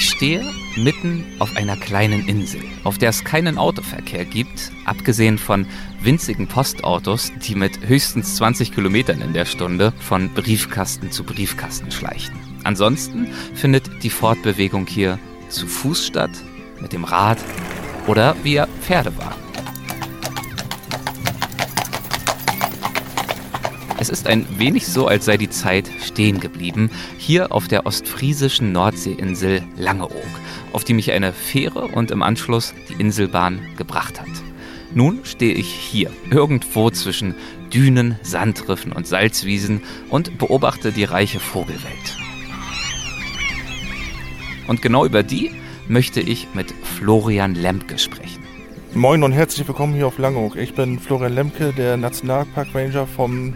Ich stehe mitten auf einer kleinen Insel, auf der es keinen Autoverkehr gibt, abgesehen von winzigen Postautos, die mit höchstens 20 Kilometern in der Stunde von Briefkasten zu Briefkasten schleichen. Ansonsten findet die Fortbewegung hier zu Fuß statt, mit dem Rad oder via Pferdewagen. Es ist ein wenig so, als sei die Zeit stehen geblieben, hier auf der ostfriesischen Nordseeinsel Langeoog, auf die mich eine Fähre und im Anschluss die Inselbahn gebracht hat. Nun stehe ich hier, irgendwo zwischen Dünen, Sandriffen und Salzwiesen und beobachte die reiche Vogelwelt. Und genau über die möchte ich mit Florian Lemke sprechen. Moin und herzlich willkommen hier auf Langeoog. Ich bin Florian Lemke, der Nationalpark Ranger vom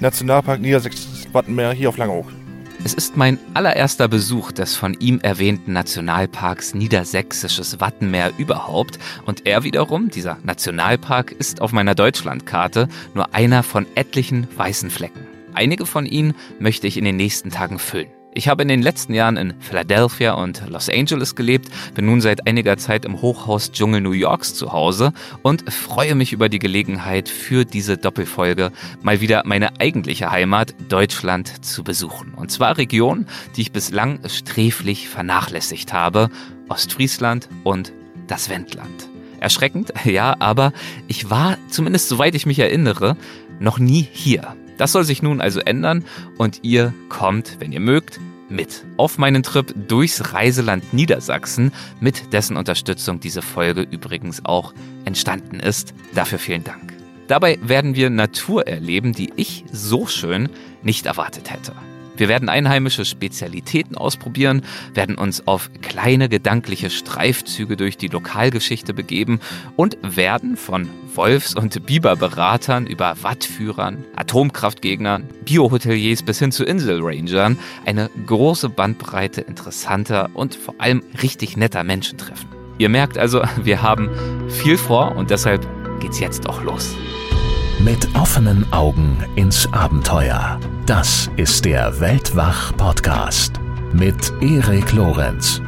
Nationalpark Niedersächsisches Wattenmeer hier auf Langeoog. Es ist mein allererster Besuch des von ihm erwähnten Nationalparks Niedersächsisches Wattenmeer überhaupt und er wiederum, dieser Nationalpark, ist auf meiner Deutschlandkarte nur einer von etlichen weißen Flecken. Einige von ihnen möchte ich in den nächsten Tagen füllen. Ich habe in den letzten Jahren in Philadelphia und Los Angeles gelebt, bin nun seit einiger Zeit im Hochhaus-Dschungel New Yorks zu Hause und freue mich über die Gelegenheit für diese Doppelfolge mal wieder meine eigentliche Heimat Deutschland zu besuchen. Und zwar Regionen, die ich bislang sträflich vernachlässigt habe, Ostfriesland und das Wendland. Erschreckend, ja, aber ich war, zumindest soweit ich mich erinnere, noch nie hier. Das soll sich nun also ändern und ihr kommt, wenn ihr mögt, mit auf meinen Trip durchs Reiseland Niedersachsen, mit dessen Unterstützung diese Folge übrigens auch entstanden ist. Dafür vielen Dank. Dabei werden wir Natur erleben, die ich so schön nicht erwartet hätte. Wir werden einheimische Spezialitäten ausprobieren, werden uns auf kleine gedankliche Streifzüge durch die Lokalgeschichte begeben und werden von Wolfs- und Biberberatern über Wattführern, Atomkraftgegnern, Biohoteliers bis hin zu Inselrangern eine große Bandbreite interessanter und vor allem richtig netter Menschen treffen. Ihr merkt also, wir haben viel vor und deshalb geht's jetzt auch los. Mit offenen Augen ins Abenteuer. Das ist der Weltwach-Podcast mit Erik Lorenz.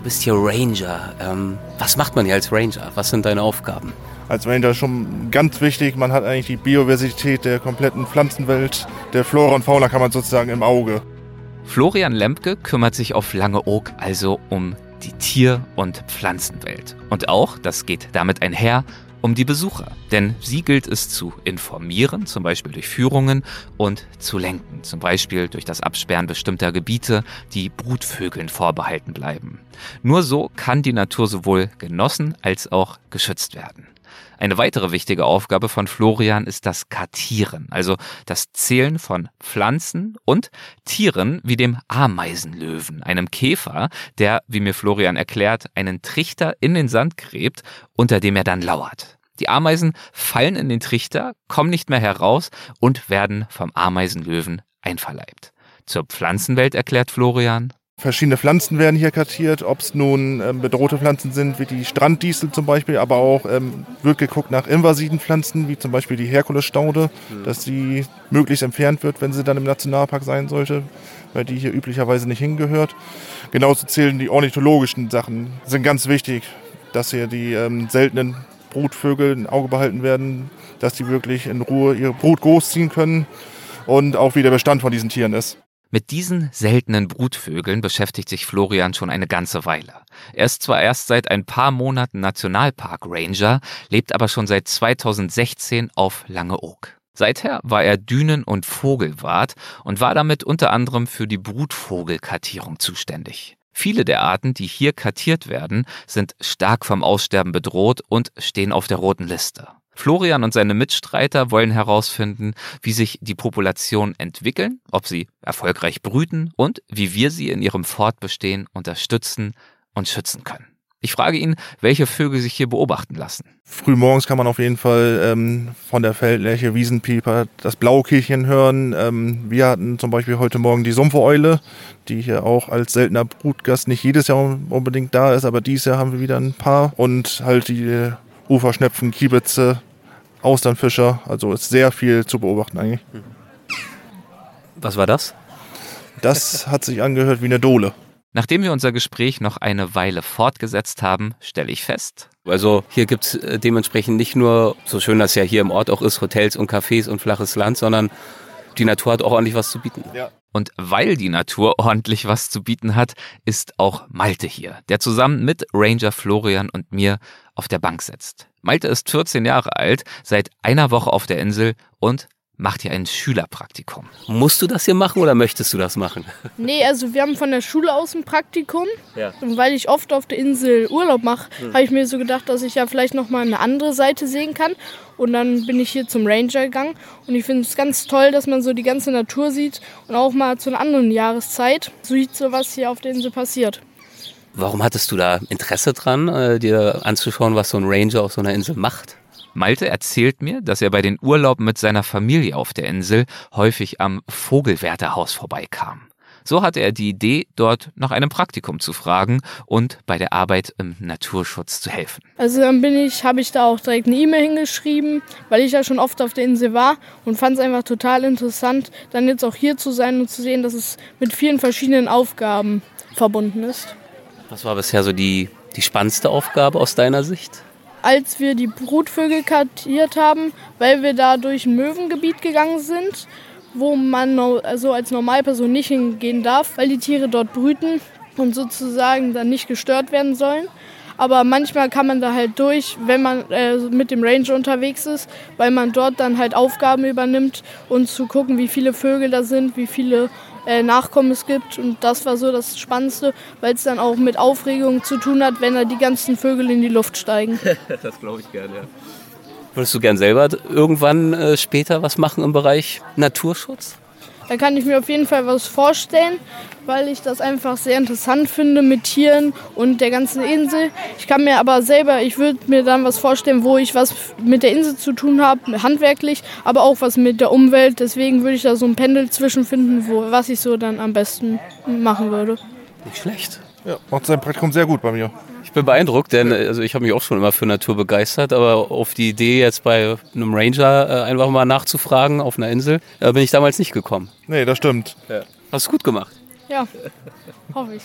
Du bist hier Ranger. Ähm, was macht man hier als Ranger? Was sind deine Aufgaben? Als Ranger schon ganz wichtig, man hat eigentlich die Biodiversität der kompletten Pflanzenwelt, der Flora und Fauna kann man sozusagen im Auge. Florian Lemke kümmert sich auf Langeoog also um die Tier- und Pflanzenwelt. Und auch, das geht damit einher, um die Besucher. Denn sie gilt es zu informieren, zum Beispiel durch Führungen, und zu lenken, zum Beispiel durch das Absperren bestimmter Gebiete, die Brutvögeln vorbehalten bleiben. Nur so kann die Natur sowohl genossen als auch geschützt werden. Eine weitere wichtige Aufgabe von Florian ist das Kartieren, also das Zählen von Pflanzen und Tieren wie dem Ameisenlöwen, einem Käfer, der, wie mir Florian erklärt, einen Trichter in den Sand gräbt, unter dem er dann lauert. Die Ameisen fallen in den Trichter, kommen nicht mehr heraus und werden vom Ameisenlöwen einverleibt. Zur Pflanzenwelt erklärt Florian. Verschiedene Pflanzen werden hier kartiert, ob es nun ähm, bedrohte Pflanzen sind, wie die Stranddiesel zum Beispiel, aber auch ähm, wird geguckt nach invasiven Pflanzen, wie zum Beispiel die Herkulesstaude, mhm. dass sie möglichst entfernt wird, wenn sie dann im Nationalpark sein sollte, weil die hier üblicherweise nicht hingehört. Genauso zählen die ornithologischen Sachen, sind ganz wichtig, dass hier die ähm, seltenen Brutvögel im Auge behalten werden, dass die wirklich in Ruhe ihre Brut großziehen können und auch wie der Bestand von diesen Tieren ist. Mit diesen seltenen Brutvögeln beschäftigt sich Florian schon eine ganze Weile. Er ist zwar erst seit ein paar Monaten Nationalpark Ranger, lebt aber schon seit 2016 auf Langeoog. Seither war er Dünen- und Vogelwart und war damit unter anderem für die Brutvogelkartierung zuständig. Viele der Arten, die hier kartiert werden, sind stark vom Aussterben bedroht und stehen auf der roten Liste. Florian und seine Mitstreiter wollen herausfinden, wie sich die Populationen entwickeln, ob sie erfolgreich brüten und wie wir sie in ihrem Fortbestehen unterstützen und schützen können. Ich frage ihn, welche Vögel sich hier beobachten lassen. Frühmorgens kann man auf jeden Fall ähm, von der Feldlerche, Wiesenpieper, das Blaukehlchen hören. Ähm, wir hatten zum Beispiel heute Morgen die Sumpfeule, die hier auch als seltener Brutgast nicht jedes Jahr unbedingt da ist, aber dieses Jahr haben wir wieder ein paar. Und halt die Uferschnepfen, Kiebitze, Austernfischer. Also ist sehr viel zu beobachten eigentlich. Was war das? Das hat sich angehört wie eine Dole. Nachdem wir unser Gespräch noch eine Weile fortgesetzt haben, stelle ich fest. Also hier gibt's äh, dementsprechend nicht nur, so schön das ja hier im Ort auch ist, Hotels und Cafés und flaches Land, sondern die Natur hat auch ordentlich was zu bieten. Ja. Und weil die Natur ordentlich was zu bieten hat, ist auch Malte hier, der zusammen mit Ranger Florian und mir auf der Bank sitzt. Malte ist 14 Jahre alt, seit einer Woche auf der Insel und macht hier ein Schülerpraktikum. Musst du das hier machen oder möchtest du das machen? Nee, also wir haben von der Schule aus ein Praktikum. Ja. Und weil ich oft auf der Insel Urlaub mache, habe ich mir so gedacht, dass ich ja vielleicht nochmal eine andere Seite sehen kann. Und dann bin ich hier zum Ranger gegangen. Und ich finde es ganz toll, dass man so die ganze Natur sieht und auch mal zu einer anderen Jahreszeit sieht, so was hier auf der Insel passiert. Warum hattest du da Interesse dran, äh, dir anzuschauen, was so ein Ranger auf so einer Insel macht? Malte erzählt mir, dass er bei den Urlauben mit seiner Familie auf der Insel häufig am Vogelwärterhaus vorbeikam. So hatte er die Idee, dort nach einem Praktikum zu fragen und bei der Arbeit im Naturschutz zu helfen. Also dann bin ich, habe ich da auch direkt eine E-Mail hingeschrieben, weil ich ja schon oft auf der Insel war und fand es einfach total interessant, dann jetzt auch hier zu sein und zu sehen, dass es mit vielen verschiedenen Aufgaben verbunden ist. Was war bisher so die, die spannendste Aufgabe aus deiner Sicht? Als wir die Brutvögel kartiert haben, weil wir da durch ein Möwengebiet gegangen sind, wo man no- also als Normalperson nicht hingehen darf, weil die Tiere dort brüten und sozusagen dann nicht gestört werden sollen. Aber manchmal kann man da halt durch, wenn man äh, mit dem Ranger unterwegs ist, weil man dort dann halt Aufgaben übernimmt und zu gucken, wie viele Vögel da sind, wie viele äh, Nachkommen es gibt. Und das war so das Spannendste, weil es dann auch mit Aufregung zu tun hat, wenn da die ganzen Vögel in die Luft steigen. Das glaube ich gerne, ja. Würdest du gern selber irgendwann äh, später was machen im Bereich Naturschutz? Da kann ich mir auf jeden Fall was vorstellen, weil ich das einfach sehr interessant finde mit Tieren und der ganzen Insel. Ich kann mir aber selber, ich würde mir dann was vorstellen, wo ich was mit der Insel zu tun habe, handwerklich, aber auch was mit der Umwelt. Deswegen würde ich da so ein Pendel zwischenfinden, wo, was ich so dann am besten machen würde. Nicht schlecht. Ja, macht sein Praktikum sehr gut bei mir. Ich bin beeindruckt, denn äh, also ich habe mich auch schon immer für Natur begeistert, aber auf die Idee jetzt bei einem Ranger äh, einfach mal nachzufragen auf einer Insel, äh, bin ich damals nicht gekommen. Nee, das stimmt. Hast du gut gemacht. Ja, hoffe ich.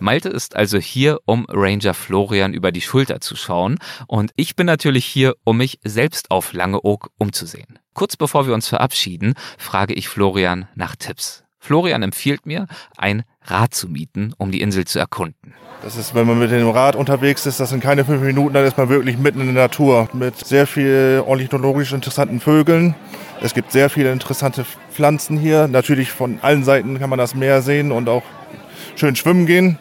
Malte ist also hier, um Ranger Florian über die Schulter zu schauen und ich bin natürlich hier, um mich selbst auf Langeoog umzusehen. Kurz bevor wir uns verabschieden, frage ich Florian nach Tipps. Florian empfiehlt mir, ein Rad zu mieten, um die Insel zu erkunden. Das ist, wenn man mit dem Rad unterwegs ist, das sind keine fünf Minuten, dann ist man wirklich mitten in der Natur mit sehr viel ornithologisch interessanten Vögeln. Es gibt sehr viele interessante Pflanzen hier. Natürlich von allen Seiten kann man das Meer sehen und auch schön schwimmen gehen.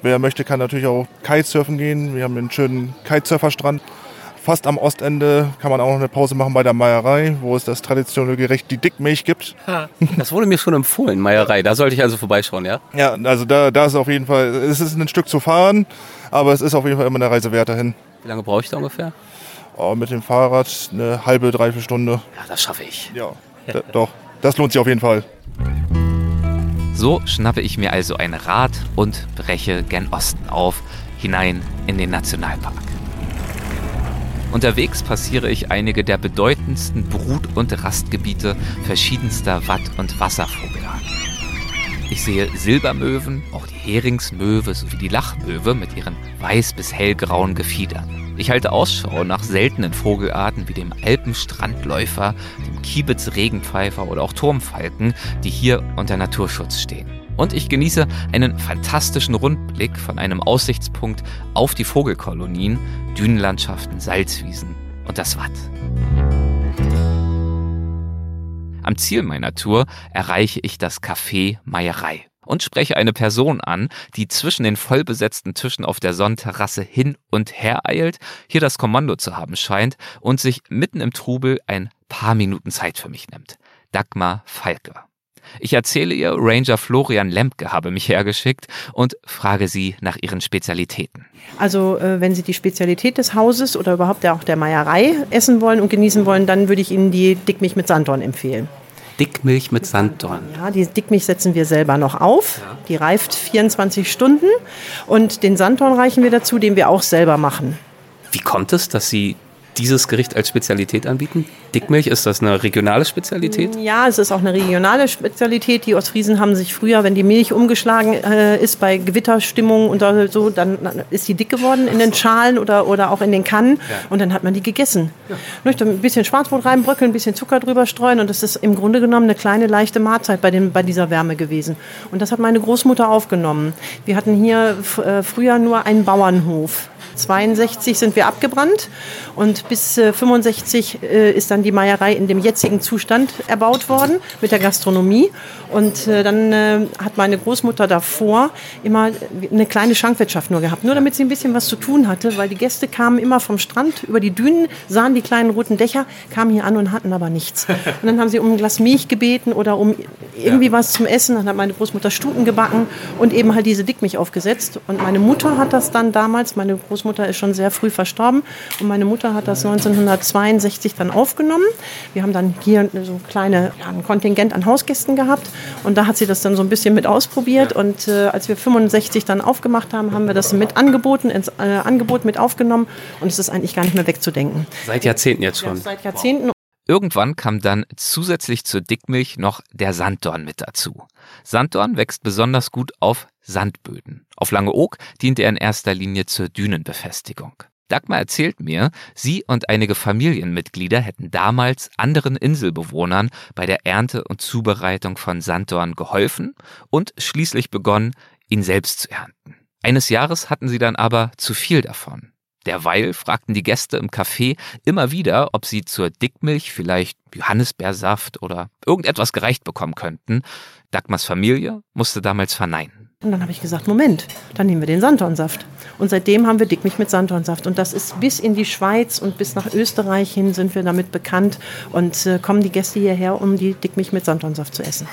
Wer möchte, kann natürlich auch Kitesurfen gehen. Wir haben einen schönen Kitesurferstrand. Fast am Ostende kann man auch noch eine Pause machen bei der Meierei, wo es das traditionelle Gericht die Dickmilch gibt. Das wurde mir schon empfohlen, Meierei. Da sollte ich also vorbeischauen, ja? Ja, also da, da ist auf jeden Fall, es ist ein Stück zu fahren, aber es ist auf jeden Fall immer eine Reise wert dahin. Wie lange brauche ich da ungefähr? Oh, mit dem Fahrrad eine halbe, dreiviertel Stunde. Ja, das schaffe ich. Ja, d- doch. Das lohnt sich auf jeden Fall. So schnappe ich mir also ein Rad und breche gen Osten auf, hinein in den Nationalpark. Unterwegs passiere ich einige der bedeutendsten Brut- und Rastgebiete verschiedenster Watt- und Wasservogelarten. Ich sehe Silbermöwen, auch die Heringsmöwe sowie die Lachmöwe mit ihren weiß- bis hellgrauen Gefiedern. Ich halte Ausschau nach seltenen Vogelarten wie dem Alpenstrandläufer, dem Kiebitz-Regenpfeifer oder auch Turmfalken, die hier unter Naturschutz stehen. Und ich genieße einen fantastischen Rundblick von einem Aussichtspunkt auf die Vogelkolonien, Dünenlandschaften, Salzwiesen und das Watt. Am Ziel meiner Tour erreiche ich das Café Meierei und spreche eine Person an, die zwischen den vollbesetzten Tischen auf der Sonnenterrasse hin und her eilt, hier das Kommando zu haben scheint und sich mitten im Trubel ein paar Minuten Zeit für mich nimmt. Dagmar Falke. Ich erzähle ihr, Ranger Florian Lemke habe mich hergeschickt und frage sie nach ihren Spezialitäten. Also äh, wenn Sie die Spezialität des Hauses oder überhaupt der, auch der Meierei essen wollen und genießen wollen, dann würde ich Ihnen die Dickmilch mit Sanddorn empfehlen. Dickmilch mit Sanddorn. Ja, die Dickmilch setzen wir selber noch auf. Die reift 24 Stunden und den Sanddorn reichen wir dazu, den wir auch selber machen. Wie kommt es, dass Sie dieses Gericht als Spezialität anbieten? Dickmilch, ist das eine regionale Spezialität? Ja, es ist auch eine regionale Spezialität. Die Ostfriesen haben sich früher, wenn die Milch umgeschlagen äh, ist bei Gewitterstimmung und so, dann, ist die dick geworden in den Schalen oder, oder auch in den Kannen ja. und dann hat man die gegessen. Ja. Ein bisschen Schwarzbrot reinbröckeln, ein bisschen Zucker drüber streuen und das ist im Grunde genommen eine kleine leichte Mahlzeit bei, dem, bei dieser Wärme gewesen. Und das hat meine Großmutter aufgenommen. Wir hatten hier äh, früher nur einen Bauernhof. 62 sind wir abgebrannt und bis äh, 65 äh, ist dann die Meierei in dem jetzigen Zustand erbaut worden mit der Gastronomie. Und äh, dann äh, hat meine Großmutter davor immer eine kleine Schankwirtschaft nur gehabt, nur damit sie ein bisschen was zu tun hatte, weil die Gäste kamen immer vom Strand über die Dünen, sahen die kleinen roten Dächer, kamen hier an und hatten aber nichts. Und dann haben sie um ein Glas Milch gebeten oder um irgendwie ja. was zum Essen. Dann hat meine Großmutter Stuten gebacken und eben halt diese Dickmilch aufgesetzt. Und meine Mutter hat das dann damals, meine Großmutter ist schon sehr früh verstorben und meine Mutter hat das 1962 dann aufgenommen. Wir haben dann hier so kleine, ja, ein Kontingent an Hausgästen gehabt und da hat sie das dann so ein bisschen mit ausprobiert. Und äh, als wir 65 dann aufgemacht haben, haben wir das mit angeboten, ins äh, Angebot mit aufgenommen. Und es ist eigentlich gar nicht mehr wegzudenken. Seit Jahrzehnten jetzt schon. Ja, seit Jahrzehnten. Irgendwann kam dann zusätzlich zur Dickmilch noch der Sanddorn mit dazu. Sanddorn wächst besonders gut auf Sandböden. Auf Langeoog dient er in erster Linie zur Dünenbefestigung. Dagmar erzählt mir, sie und einige Familienmitglieder hätten damals anderen Inselbewohnern bei der Ernte und Zubereitung von Sanddorn geholfen und schließlich begonnen, ihn selbst zu ernten. Eines Jahres hatten sie dann aber zu viel davon. Derweil fragten die Gäste im Café immer wieder, ob sie zur Dickmilch vielleicht Johannisbeersaft oder irgendetwas gereicht bekommen könnten. Dagmars Familie musste damals verneinen. Und dann habe ich gesagt, Moment, dann nehmen wir den Sanddornsaft. Und seitdem haben wir Dickmilch mit Sanddornsaft. Und das ist bis in die Schweiz und bis nach Österreich hin sind wir damit bekannt und äh, kommen die Gäste hierher, um die Dickmilch mit Sanddornsaft zu essen.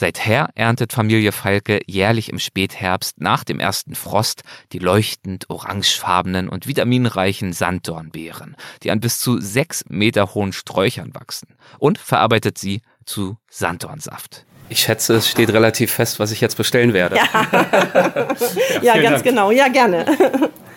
Seither erntet Familie Falke jährlich im Spätherbst nach dem ersten Frost die leuchtend orangefarbenen und vitaminreichen Sanddornbeeren, die an bis zu sechs Meter hohen Sträuchern wachsen, und verarbeitet sie zu Sanddornsaft. Ich schätze, es steht relativ fest, was ich jetzt bestellen werde. Ja, ja ganz Dank. genau. Ja, gerne.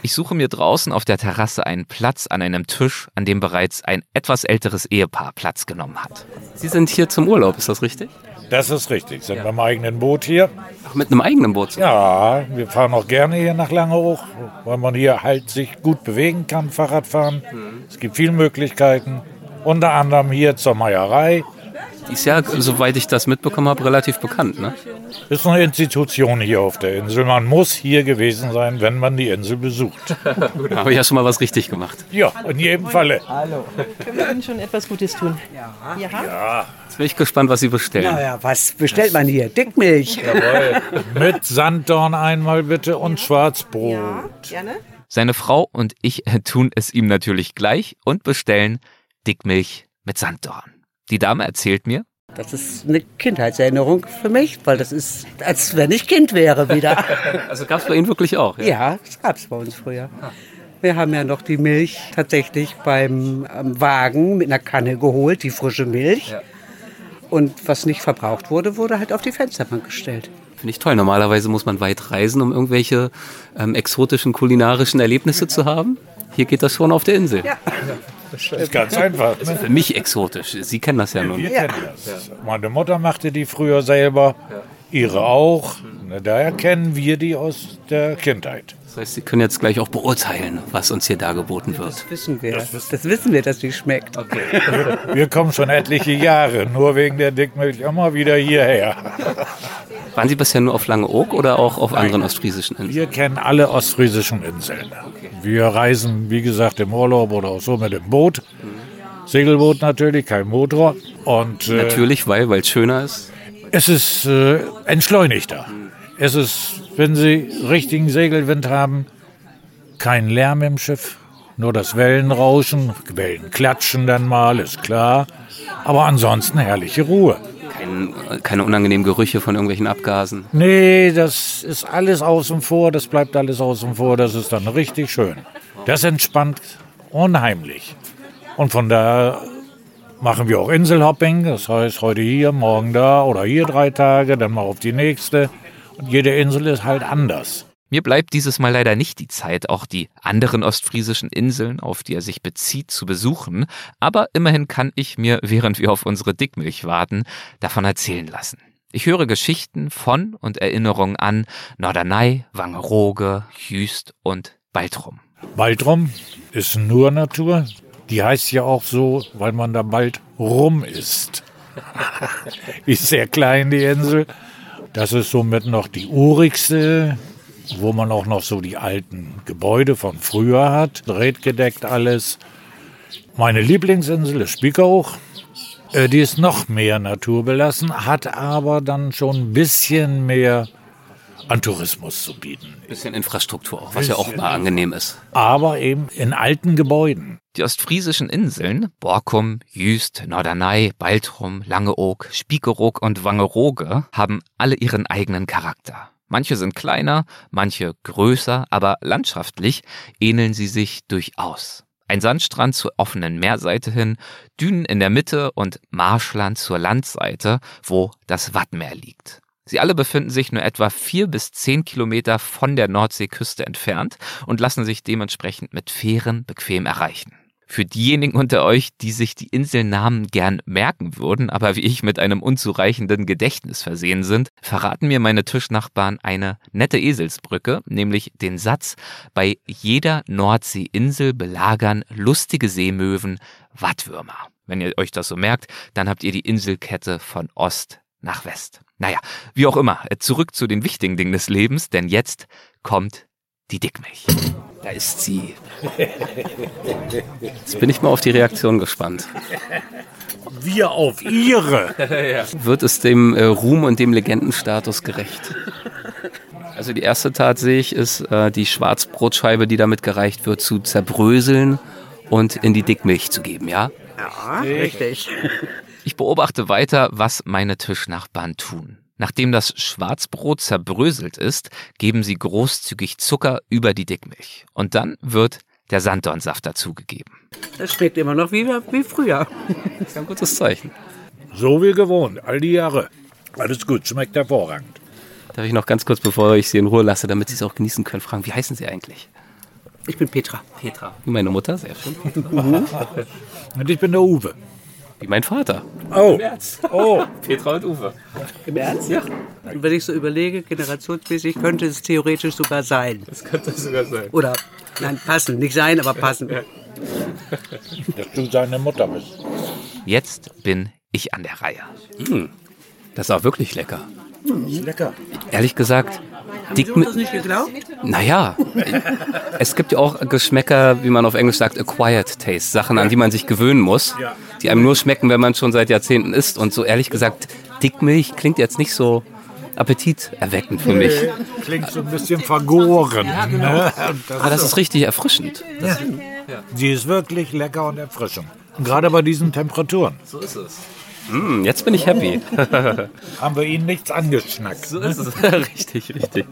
Ich suche mir draußen auf der Terrasse einen Platz an einem Tisch, an dem bereits ein etwas älteres Ehepaar Platz genommen hat. Sie sind hier zum Urlaub, ist das richtig? Das ist richtig. Sind ja. mit einem eigenen Boot hier. Ach, mit einem eigenen Boot? Ja, wir fahren auch gerne hier nach Langeoog, weil man hier halt sich gut bewegen kann, Fahrrad fahren. Mhm. Es gibt viele Möglichkeiten. Unter anderem hier zur Meierei. Ist ja, soweit ich das mitbekommen habe, relativ bekannt. Ne? Ist eine Institution hier auf der Insel. Man muss hier gewesen sein, wenn man die Insel besucht. da habe ich ja schon mal was richtig gemacht. Ja, in jedem Falle. Hallo. Können wir Ihnen schon etwas Gutes tun? Ja. Ja. ja. Jetzt bin ich gespannt, was Sie bestellen. Naja, was bestellt man hier? Dickmilch. Jawohl. Mit Sanddorn einmal bitte und Schwarzbrot. Ja, gerne. Seine Frau und ich tun es ihm natürlich gleich und bestellen Dickmilch mit Sanddorn. Die Dame erzählt mir, das ist eine Kindheitserinnerung für mich, weil das ist, als wenn ich Kind wäre wieder. Also gab es bei Ihnen wirklich auch? Ja, ja das gab es bei uns früher. Wir haben ja noch die Milch tatsächlich beim Wagen mit einer Kanne geholt, die frische Milch. Ja. Und was nicht verbraucht wurde, wurde halt auf die Fensterbank gestellt. Finde ich toll. Normalerweise muss man weit reisen, um irgendwelche ähm, exotischen kulinarischen Erlebnisse zu haben. Hier geht das schon auf der Insel. Ja. Das ist ganz einfach. Ne? Für mich exotisch. Sie kennen das ja, nun. Wir kennen das. Meine Mutter machte die früher selber, ihre auch. Daher kennen wir die aus der Kindheit. Das heißt, Sie können jetzt gleich auch beurteilen, was uns hier dargeboten wird. Das wissen wir. Das, das wissen wir, dass die schmeckt. Okay. Wir kommen schon etliche Jahre, nur wegen der Dickmilch immer wieder hierher. Waren Sie bisher nur auf Langeoog oder auch auf anderen ostfriesischen Inseln? Wir kennen alle ostfriesischen Inseln. Okay. Wir reisen, wie gesagt, im Urlaub oder auch so mit dem Boot. Mhm. Segelboot natürlich, kein Motor. Und, äh, natürlich, weil es schöner ist? Es ist äh, entschleunigter. Mhm. Es ist, wenn Sie richtigen Segelwind haben, kein Lärm im Schiff, nur das Wellenrauschen, Wellen klatschen dann mal, ist klar. Aber ansonsten herrliche Ruhe. Kein, keine unangenehmen Gerüche von irgendwelchen Abgasen? Nee, das ist alles außen vor, das bleibt alles außen vor, das ist dann richtig schön. Das entspannt unheimlich. Und von daher machen wir auch Inselhopping, das heißt heute hier, morgen da oder hier drei Tage, dann mal auf die nächste. Und jede Insel ist halt anders. Mir bleibt dieses Mal leider nicht die Zeit, auch die anderen ostfriesischen Inseln, auf die er sich bezieht, zu besuchen, aber immerhin kann ich mir, während wir auf unsere Dickmilch warten, davon erzählen lassen. Ich höre Geschichten von und Erinnerungen an Norderney, Wangerooge, Jüst und Baltrum. Baltrum ist nur Natur. Die heißt ja auch so, weil man da bald rum ist. ist sehr klein, die Insel. Das ist somit noch die urigste wo man auch noch so die alten Gebäude von früher hat, redgedeckt alles. Meine Lieblingsinsel ist Spiekeroog. Äh, die ist noch mehr naturbelassen, hat aber dann schon ein bisschen mehr an Tourismus zu bieten. Bisschen Infrastruktur auch, was ja auch mal angenehm ist. Aber eben in alten Gebäuden. Die ostfriesischen Inseln, Borkum, Jüst, Norderney, Baltrum, Langeoog, Spiekeroog und Wangerooge, haben alle ihren eigenen Charakter. Manche sind kleiner, manche größer, aber landschaftlich ähneln sie sich durchaus. Ein Sandstrand zur offenen Meerseite hin, Dünen in der Mitte und Marschland zur Landseite, wo das Wattmeer liegt. Sie alle befinden sich nur etwa vier bis zehn Kilometer von der Nordseeküste entfernt und lassen sich dementsprechend mit Fähren bequem erreichen. Für diejenigen unter euch, die sich die Inselnamen gern merken würden, aber wie ich mit einem unzureichenden Gedächtnis versehen sind, verraten mir meine Tischnachbarn eine nette Eselsbrücke, nämlich den Satz, bei jeder Nordseeinsel belagern lustige Seemöwen Wattwürmer. Wenn ihr euch das so merkt, dann habt ihr die Inselkette von Ost nach West. Naja, wie auch immer, zurück zu den wichtigen Dingen des Lebens, denn jetzt kommt die Dickmilch. Da ist sie. Jetzt bin ich mal auf die Reaktion gespannt. Wir auf Ihre. Wird es dem äh, Ruhm und dem Legendenstatus gerecht? Also die erste Tat sehe ich, ist äh, die Schwarzbrotscheibe, die damit gereicht wird, zu zerbröseln und in die Dickmilch zu geben, ja? Ja, richtig. Ich beobachte weiter, was meine Tischnachbarn tun. Nachdem das Schwarzbrot zerbröselt ist, geben sie großzügig Zucker über die Dickmilch. Und dann wird der Sanddornsaft dazugegeben. Das schmeckt immer noch wie, wie früher. Das ist ein gutes Zeichen. So wie gewohnt, all die Jahre. Alles gut, schmeckt hervorragend. Darf ich noch ganz kurz, bevor ich Sie in Ruhe lasse, damit Sie es auch genießen können, fragen, wie heißen Sie eigentlich? Ich bin Petra. Petra. Wie meine Mutter, sehr schön. Und ich bin der Uwe. Wie mein Vater. Oh. Oh. Petra und Uwe. Im Ernst? Ja. Und wenn ich so überlege, generationsmäßig könnte es theoretisch sogar sein. Das könnte sogar sein. Oder, nein, passen. Nicht sein, aber passen. Dass du seine Mutter bist. Jetzt bin ich an der Reihe. Das ist auch wirklich lecker. Lecker. Ehrlich gesagt, Haben Sie das nicht geglaubt? Naja, es gibt ja auch Geschmäcker, wie man auf Englisch sagt, acquired taste, Sachen, an die man sich gewöhnen muss, die einem nur schmecken, wenn man schon seit Jahrzehnten isst. Und so ehrlich gesagt, Dickmilch klingt jetzt nicht so appetiterweckend für mich. Klingt so ein bisschen vergoren. Ne? Aber das ist richtig erfrischend. Sie ist wirklich lecker und erfrischend. Gerade bei diesen Temperaturen So ist es. Mm, jetzt bin ich happy. haben wir Ihnen nichts angeschnackt. So ist es. richtig, richtig.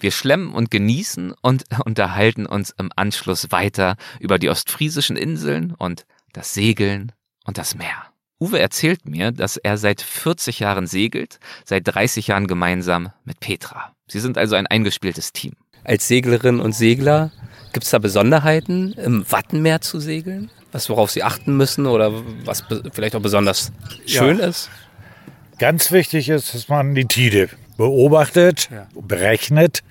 Wir schlemmen und genießen und unterhalten uns im Anschluss weiter über die ostfriesischen Inseln und das Segeln und das Meer. Uwe erzählt mir, dass er seit 40 Jahren segelt, seit 30 Jahren gemeinsam mit Petra. Sie sind also ein eingespieltes Team. Als Seglerin und Segler, gibt es da Besonderheiten, im Wattenmeer zu segeln? Was, worauf Sie achten müssen oder was vielleicht auch besonders schön ist? Ganz wichtig ist, dass man die Tide beobachtet, berechnet.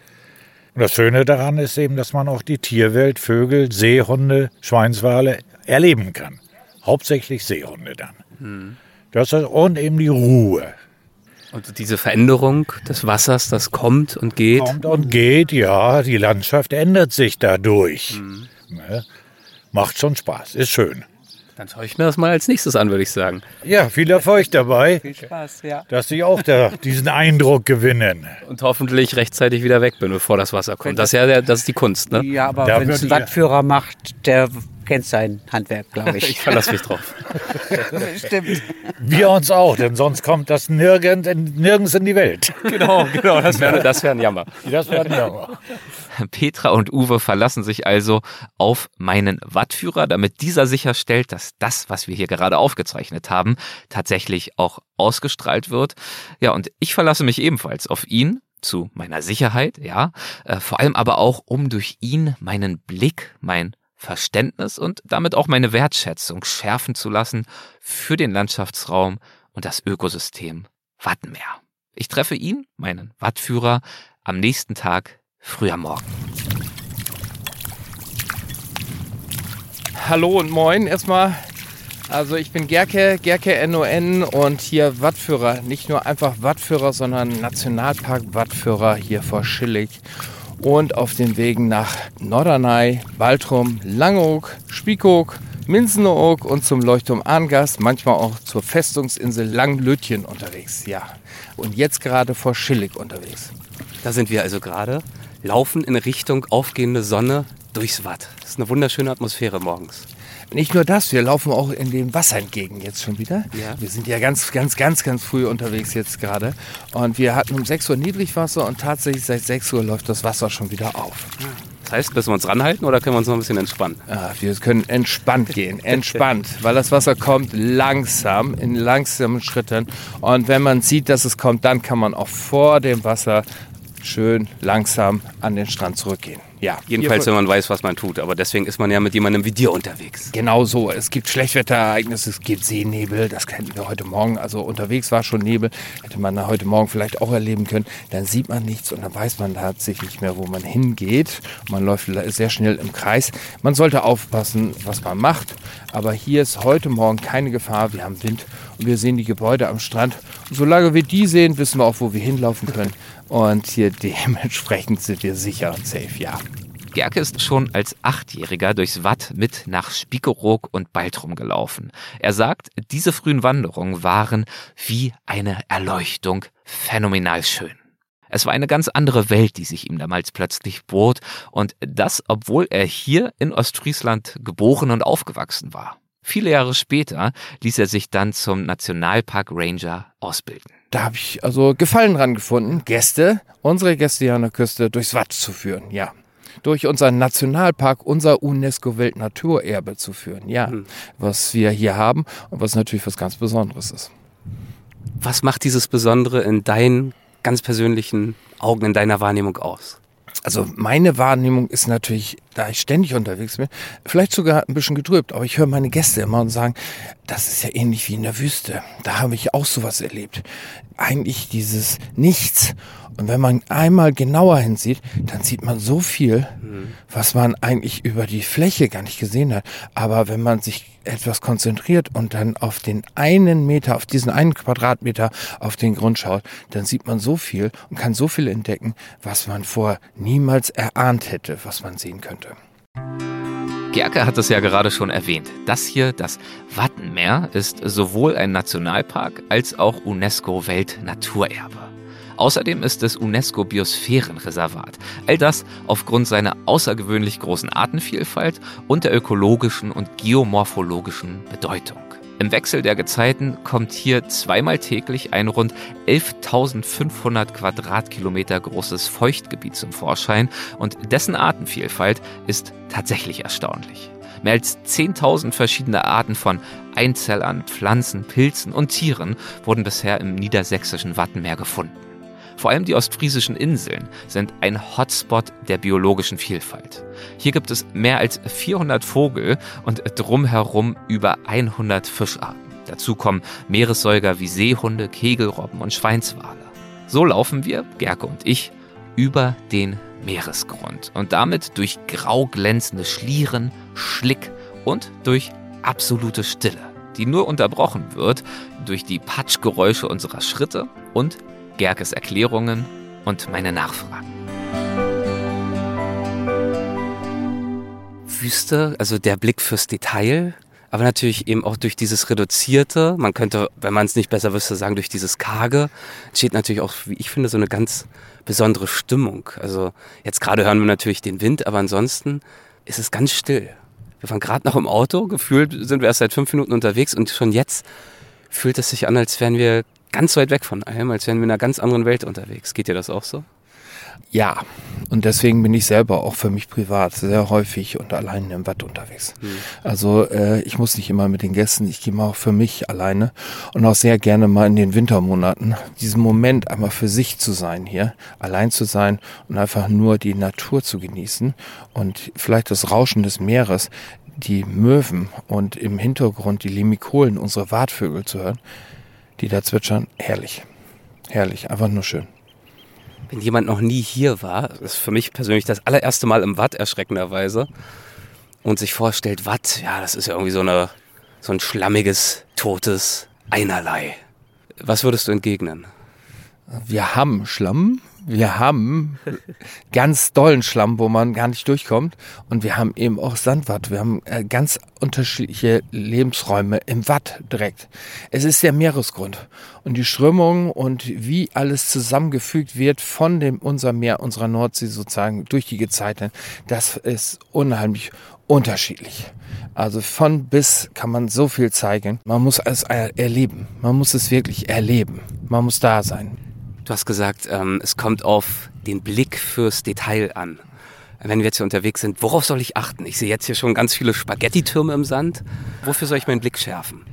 Und das Schöne daran ist eben, dass man auch die Tierwelt, Vögel, Seehunde, Schweinswale erleben kann. Hauptsächlich Seehunde dann. Das ist, und eben die Ruhe. Und diese Veränderung des Wassers, das kommt und geht. Kommt und geht, ja, die Landschaft ändert sich dadurch. Ne? Macht schon Spaß, ist schön. Dann schaue ich mir das mal als nächstes an, würde ich sagen. Ja, viel Erfolg dabei, Viel Spaß, ja. dass Sie auch da diesen Eindruck gewinnen. Und hoffentlich rechtzeitig wieder weg bin, bevor das Wasser kommt. Das ist ja der, das ist die Kunst, ne? Ja, aber Da wenn es ein Wattführer macht, der kennt sein Handwerk, glaube Ich ich. verlasse mich drauf. Stimmt. Wir uns auch, denn sonst kommt das nirgend in, nirgends in die Welt. genau, genau. Das wäre das wär ein Jammer. Das werden wir aber. Petra und Uwe verlassen sich also auf meinen Wattführer, damit dieser sicherstellt, dass das, was wir hier gerade aufgezeichnet haben, tatsächlich auch ausgestrahlt wird. Ja, und ich verlasse mich ebenfalls auf ihn. Zu meiner Sicherheit, ja, äh, vor allem aber auch, um durch ihn meinen Blick, mein Verständnis und damit auch meine Wertschätzung schärfen zu lassen für den Landschaftsraum und das Ökosystem Wattenmeer. Ich treffe ihn, meinen Wattführer, am nächsten Tag früh am Morgen. Hallo und moin erstmal. Also ich bin Gerke, Gerke NON und hier Wattführer. Nicht nur einfach Wattführer, sondern Nationalpark Wattführer hier vor Schillig. Und auf den Wegen nach Norderney, Baltrum, Langeoog, Spiekoog, Minzenoog und zum Leuchtturm Arngast, manchmal auch zur Festungsinsel Langlötchen unterwegs. Ja, und jetzt gerade vor Schillig unterwegs. Da sind wir also gerade, laufen in Richtung aufgehende Sonne durchs Watt. Das ist eine wunderschöne Atmosphäre morgens. Nicht nur das, wir laufen auch in dem Wasser entgegen jetzt schon wieder. Ja. Wir sind ja ganz, ganz, ganz, ganz früh unterwegs jetzt gerade. Und wir hatten um 6 Uhr Niedrigwasser und tatsächlich seit 6 Uhr läuft das Wasser schon wieder auf. Das heißt, müssen wir uns ranhalten oder können wir uns noch ein bisschen entspannen? Ja, wir können entspannt gehen, entspannt, weil das Wasser kommt langsam, in langsamen Schritten. Und wenn man sieht, dass es kommt, dann kann man auch vor dem Wasser schön langsam an den Strand zurückgehen. Ja, Jedenfalls, wenn man weiß, was man tut. Aber deswegen ist man ja mit jemandem wie dir unterwegs. Genau so. Es gibt Schlechtwetterereignisse, es gibt Seenebel, das kennen wir heute Morgen. Also unterwegs war schon Nebel, hätte man heute Morgen vielleicht auch erleben können. Dann sieht man nichts und dann weiß man tatsächlich nicht mehr, wo man hingeht. Man läuft sehr schnell im Kreis. Man sollte aufpassen, was man macht. Aber hier ist heute Morgen keine Gefahr. Wir haben Wind und wir sehen die Gebäude am Strand. Und solange wir die sehen, wissen wir auch, wo wir hinlaufen können. Und hier dementsprechend sind wir sicher und safe, ja. Gerke ist schon als Achtjähriger durchs Watt mit nach Spiekeroog und Baltrum gelaufen. Er sagt, diese frühen Wanderungen waren wie eine Erleuchtung phänomenal schön. Es war eine ganz andere Welt, die sich ihm damals plötzlich bot und das, obwohl er hier in Ostfriesland geboren und aufgewachsen war. Viele Jahre später ließ er sich dann zum Nationalpark Ranger ausbilden. Da habe ich also Gefallen dran gefunden, Gäste, unsere Gäste hier an der Küste durchs Watt zu führen, ja. Durch unseren Nationalpark, unser UNESCO-Weltnaturerbe zu führen, ja. Was wir hier haben und was natürlich was ganz Besonderes ist. Was macht dieses Besondere in deinen ganz persönlichen Augen, in deiner Wahrnehmung aus? Also meine Wahrnehmung ist natürlich, da ich ständig unterwegs bin, vielleicht sogar ein bisschen getrübt, aber ich höre meine Gäste immer und sagen, das ist ja ähnlich wie in der Wüste. Da habe ich auch sowas erlebt. Eigentlich dieses Nichts. Und wenn man einmal genauer hinsieht, dann sieht man so viel, was man eigentlich über die Fläche gar nicht gesehen hat. Aber wenn man sich etwas konzentriert und dann auf den einen Meter, auf diesen einen Quadratmeter auf den Grund schaut, dann sieht man so viel und kann so viel entdecken, was man vorher niemals erahnt hätte, was man sehen könnte. Gerke hat es ja gerade schon erwähnt. Das hier, das Wattenmeer, ist sowohl ein Nationalpark als auch UNESCO-Weltnaturerbe. Außerdem ist es UNESCO-Biosphärenreservat. All das aufgrund seiner außergewöhnlich großen Artenvielfalt und der ökologischen und geomorphologischen Bedeutung. Im Wechsel der Gezeiten kommt hier zweimal täglich ein rund 11.500 Quadratkilometer großes Feuchtgebiet zum Vorschein und dessen Artenvielfalt ist tatsächlich erstaunlich. Mehr als 10.000 verschiedene Arten von Einzellern, Pflanzen, Pilzen und Tieren wurden bisher im niedersächsischen Wattenmeer gefunden. Vor allem die ostfriesischen Inseln sind ein Hotspot der biologischen Vielfalt. Hier gibt es mehr als 400 Vogel und drumherum über 100 Fischarten. Dazu kommen Meeressäuger wie Seehunde, Kegelrobben und Schweinswale. So laufen wir, Gerke und ich, über den Meeresgrund und damit durch grau glänzende Schlieren, Schlick und durch absolute Stille, die nur unterbrochen wird durch die Patschgeräusche unserer Schritte und Gerkes Erklärungen und meine Nachfragen. Wüste, also der Blick fürs Detail, aber natürlich eben auch durch dieses Reduzierte, man könnte, wenn man es nicht besser wüsste, sagen, durch dieses Karge, entsteht natürlich auch, wie ich finde, so eine ganz besondere Stimmung. Also jetzt gerade hören wir natürlich den Wind, aber ansonsten ist es ganz still. Wir waren gerade noch im Auto, gefühlt sind wir erst seit fünf Minuten unterwegs und schon jetzt fühlt es sich an, als wären wir ganz weit weg von allem, als wären wir in einer ganz anderen Welt unterwegs. Geht dir das auch so? Ja, und deswegen bin ich selber auch für mich privat sehr häufig und allein im Watt unterwegs. Mhm. Also äh, ich muss nicht immer mit den Gästen, ich gehe mal auch für mich alleine und auch sehr gerne mal in den Wintermonaten. Diesen Moment einmal für sich zu sein hier, allein zu sein und einfach nur die Natur zu genießen und vielleicht das Rauschen des Meeres, die Möwen und im Hintergrund die Limikolen, unsere Wartvögel zu hören, die da zwitschern, herrlich. Herrlich, einfach nur schön. Wenn jemand noch nie hier war, ist für mich persönlich das allererste Mal im Watt erschreckenderweise und sich vorstellt, Watt, ja, das ist ja irgendwie so, eine, so ein schlammiges, totes Einerlei. Was würdest du entgegnen? Wir haben Schlamm, wir haben ganz dollen Schlamm, wo man gar nicht durchkommt. Und wir haben eben auch Sandwatt. Wir haben äh, ganz unterschiedliche Lebensräume im Watt direkt. Es ist der Meeresgrund. Und die Strömung und wie alles zusammengefügt wird von dem, unser Meer, unserer Nordsee sozusagen durch die Gezeiten, das ist unheimlich unterschiedlich. Also von bis kann man so viel zeigen. Man muss es erleben. Man muss es wirklich erleben. Man muss da sein. Du hast gesagt, ähm, es kommt auf den Blick fürs Detail an. Wenn wir jetzt hier unterwegs sind, worauf soll ich achten? Ich sehe jetzt hier schon ganz viele Spaghetti-Türme im Sand. Wofür soll ich meinen Blick schärfen?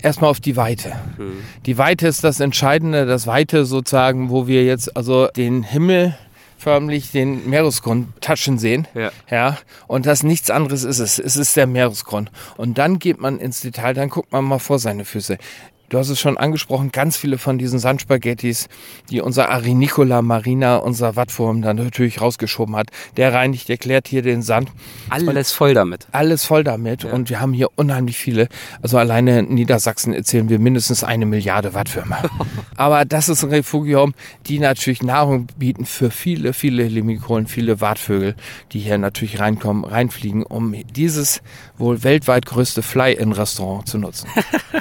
Erstmal auf die Weite. Hm. Die Weite ist das Entscheidende, das Weite sozusagen, wo wir jetzt also den Himmel förmlich den Meeresgrund touchen sehen. Ja. ja. Und das nichts anderes ist es. Es ist der Meeresgrund. Und dann geht man ins Detail, dann guckt man mal vor seine Füße. Du hast es schon angesprochen, ganz viele von diesen Sandspaghettis, die unser Arinicola Marina, unser Wattwurm, dann natürlich rausgeschoben hat. Der reinigt, der klärt hier den Sand. Alles voll damit. Alles voll damit. Ja. Und wir haben hier unheimlich viele. Also alleine in Niedersachsen erzählen wir mindestens eine Milliarde Wattwürmer. Aber das ist ein Refugium, die natürlich Nahrung bieten für viele, viele Limikolen, viele Wartvögel, die hier natürlich reinkommen, reinfliegen, um dieses wohl weltweit größte Fly-In-Restaurant zu nutzen.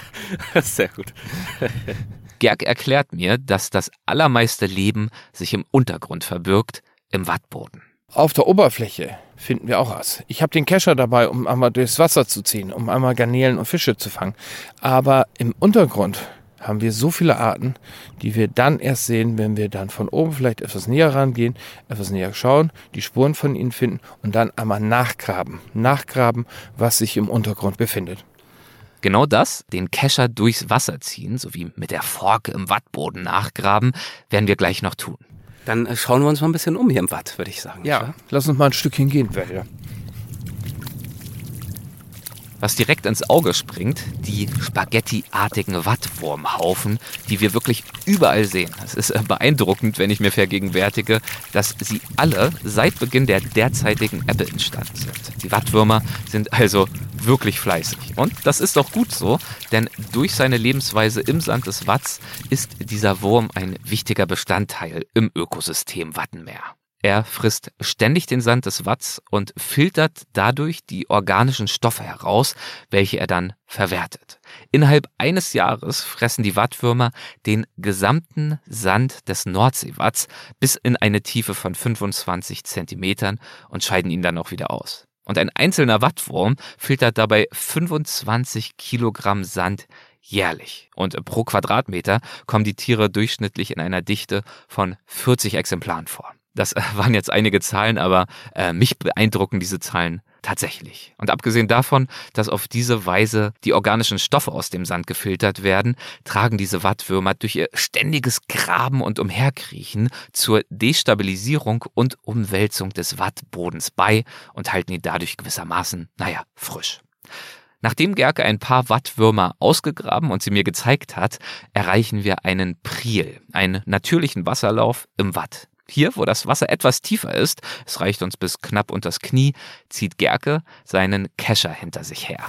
Sehr gut. Gerg erklärt mir, dass das allermeiste Leben sich im Untergrund verbirgt, im Wattboden. Auf der Oberfläche finden wir auch was. Ich habe den Kescher dabei, um einmal durchs Wasser zu ziehen, um einmal Garnelen und Fische zu fangen. Aber im Untergrund haben wir so viele Arten, die wir dann erst sehen, wenn wir dann von oben vielleicht etwas näher rangehen, etwas näher schauen, die Spuren von ihnen finden und dann einmal nachgraben. Nachgraben, was sich im Untergrund befindet. Genau das, den Kescher durchs Wasser ziehen, sowie mit der Forke im Wattboden nachgraben, werden wir gleich noch tun. Dann äh, schauen wir uns mal ein bisschen um hier im Watt, würde ich sagen. Ja, lass uns mal ein Stückchen gehen, Wälder. Was direkt ins Auge springt, die spaghettiartigen Wattwurmhaufen, die wir wirklich überall sehen. Es ist äh, beeindruckend, wenn ich mir vergegenwärtige, dass sie alle seit Beginn der derzeitigen Ebbe entstanden sind. Die Wattwürmer sind also wirklich fleißig. Und das ist doch gut so, denn durch seine Lebensweise im Sand des Watts ist dieser Wurm ein wichtiger Bestandteil im Ökosystem Wattenmeer. Er frisst ständig den Sand des Watts und filtert dadurch die organischen Stoffe heraus, welche er dann verwertet. Innerhalb eines Jahres fressen die Wattwürmer den gesamten Sand des Nordseewatts bis in eine Tiefe von 25 Zentimetern und scheiden ihn dann auch wieder aus. Und ein einzelner Wattwurm filtert dabei 25 Kilogramm Sand jährlich. Und pro Quadratmeter kommen die Tiere durchschnittlich in einer Dichte von 40 Exemplaren vor. Das äh, waren jetzt einige Zahlen, aber äh, mich beeindrucken diese Zahlen tatsächlich. Und abgesehen davon, dass auf diese Weise die organischen Stoffe aus dem Sand gefiltert werden, tragen diese Wattwürmer durch ihr ständiges Graben und Umherkriechen zur Destabilisierung und Umwälzung des Wattbodens bei und halten ihn dadurch gewissermaßen, naja, frisch. Nachdem Gerke ein paar Wattwürmer ausgegraben und sie mir gezeigt hat, erreichen wir einen Priel, einen natürlichen Wasserlauf im Watt. Hier, wo das Wasser etwas tiefer ist, es reicht uns bis knapp unters Knie, zieht Gerke seinen Kescher hinter sich her.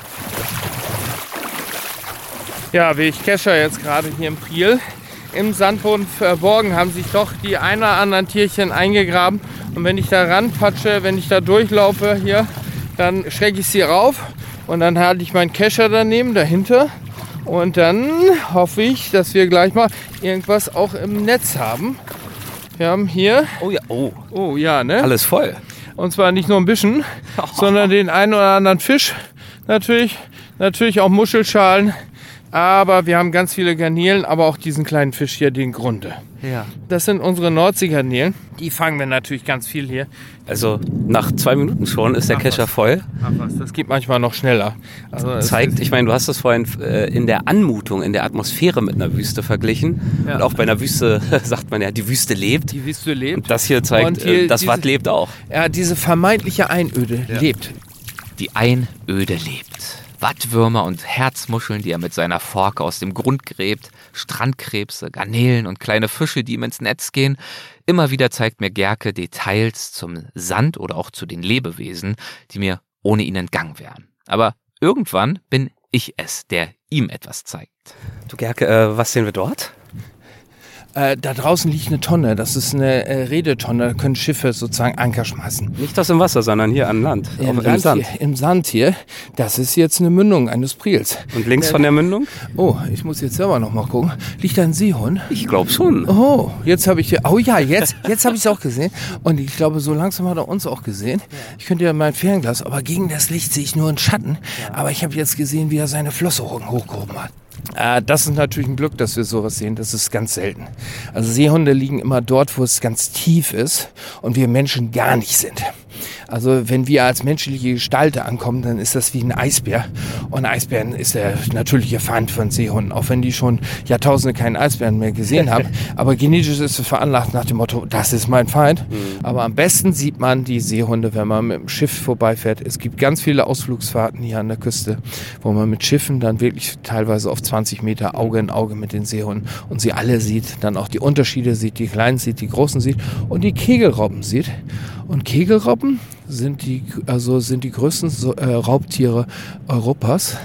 Ja, wie ich Kescher jetzt gerade hier im Priel. Im Sandboden verborgen haben sich doch die ein oder anderen Tierchen eingegraben. Und wenn ich da ranpatsche, wenn ich da durchlaufe hier, dann schrecke ich sie rauf und dann halte ich meinen Kescher daneben, dahinter. Und dann hoffe ich, dass wir gleich mal irgendwas auch im Netz haben. Wir haben hier. Oh ja, oh. Oh ja, ne? Alles voll. Und zwar nicht nur ein bisschen, sondern den einen oder anderen Fisch. Natürlich, natürlich auch Muschelschalen. Aber wir haben ganz viele Garnelen, aber auch diesen kleinen Fisch hier, den Grunde. Ja. Das sind unsere Nordseegarnelen. Die fangen wir natürlich ganz viel hier. Also nach zwei Minuten schon ist der Ach, Kescher was. voll. Ach was, das geht manchmal noch schneller. Also Zeigt, ich meine, du hast das vorhin äh, in der Anmutung, in der Atmosphäre mit einer Wüste verglichen. Ja. Und auch bei einer Wüste sagt man ja, die Wüste lebt. die Wüste lebt. Und das hier zeigt, Und hier äh, das diese- Watt lebt auch. Ja, diese vermeintliche Einöde lebt. Die Einöde lebt. Wattwürmer und Herzmuscheln, die er mit seiner Forke aus dem Grund gräbt, Strandkrebse, Garnelen und kleine Fische, die ihm ins Netz gehen. Immer wieder zeigt mir Gerke Details zum Sand oder auch zu den Lebewesen, die mir ohne ihn entgangen wären. Aber irgendwann bin ich es, der ihm etwas zeigt. Du Gerke, äh, was sehen wir dort? Äh, da draußen liegt eine Tonne. Das ist eine äh, Redetonne. Da können Schiffe sozusagen Anker schmeißen. Nicht das im Wasser, sondern hier an Land. Im, Auf, im Land Sand. Hier, Im Sand hier. Das ist jetzt eine Mündung eines Priels. Und links von der Mündung? Oh, ich muss jetzt selber noch mal gucken. Liegt da ein Seehund? Ich glaube schon. Oh, jetzt habe ich hier. Oh ja, jetzt, jetzt habe ich es auch gesehen. Und ich glaube, so langsam hat er uns auch gesehen. Ich könnte ja mein Fernglas, aber gegen das Licht sehe ich nur einen Schatten. Aber ich habe jetzt gesehen, wie er seine Flosse hoch- hochgehoben hat. Äh, das ist natürlich ein Glück, dass wir sowas sehen. Das ist ganz selten. Also Seehunde liegen immer dort, wo es ganz tief ist und wir Menschen gar nicht sind. Also wenn wir als menschliche Gestalte ankommen, dann ist das wie ein Eisbär. Und Eisbären ist der natürliche Feind von Seehunden, auch wenn die schon Jahrtausende keinen Eisbären mehr gesehen haben. Aber genetisch ist es veranlagt nach dem Motto, das ist mein Feind. Aber am besten sieht man die Seehunde, wenn man mit dem Schiff vorbeifährt. Es gibt ganz viele Ausflugsfahrten hier an der Küste, wo man mit Schiffen dann wirklich teilweise auf 20 Meter Auge in Auge mit den Seehunden und sie alle sieht, dann auch die Unterschiede sieht, die kleinen sieht, die großen sieht und die Kegelrobben sieht. Und Kegelrobben sind die, also sind die größten so, äh, Raubtiere Europas.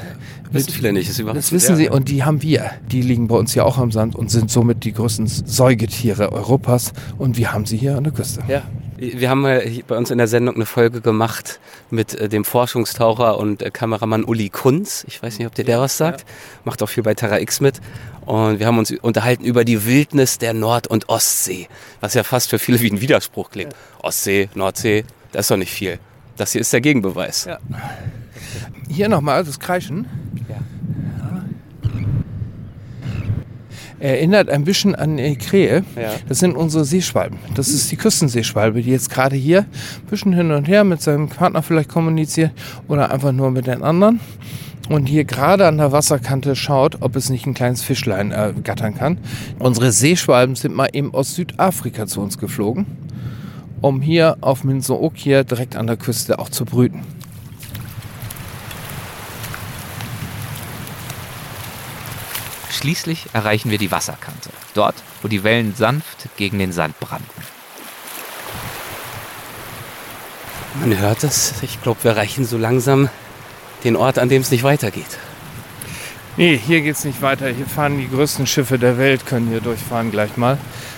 Wissen viele nicht. Ist überhaupt Das wissen sie und die haben wir. Die liegen bei uns hier auch am Sand und sind somit die größten Säugetiere Europas und wir haben sie hier an der Küste. Ja. Wir haben bei uns in der Sendung eine Folge gemacht mit äh, dem Forschungstaucher und äh, Kameramann Uli Kunz. Ich weiß nicht, ob dir der was sagt. Macht auch viel bei Terra X mit. Und wir haben uns unterhalten über die Wildnis der Nord- und Ostsee, was ja fast für viele wie ein Widerspruch klingt. Ostsee, Nordsee, da ist doch nicht viel. Das hier ist der Gegenbeweis. Ja. Hier nochmal das Kreischen. Erinnert ein bisschen an die Krähe. Ja. Das sind unsere Seeschwalben. Das ist die Küstenseeschwalbe, die jetzt gerade hier ein bisschen hin und her mit seinem Partner vielleicht kommuniziert oder einfach nur mit den anderen. Und hier gerade an der Wasserkante schaut, ob es nicht ein kleines Fischlein äh, gattern kann. Unsere Seeschwalben sind mal eben aus Südafrika zu uns geflogen, um hier auf Minsook hier direkt an der Küste auch zu brüten. Schließlich erreichen wir die Wasserkante. Dort, wo die Wellen sanft gegen den Sand brannten. Man hört es. Ich glaube, wir erreichen so langsam den Ort, an dem es nicht weitergeht. Nee, hier geht's nicht weiter. Hier fahren die größten Schiffe der Welt, können hier durchfahren gleich mal.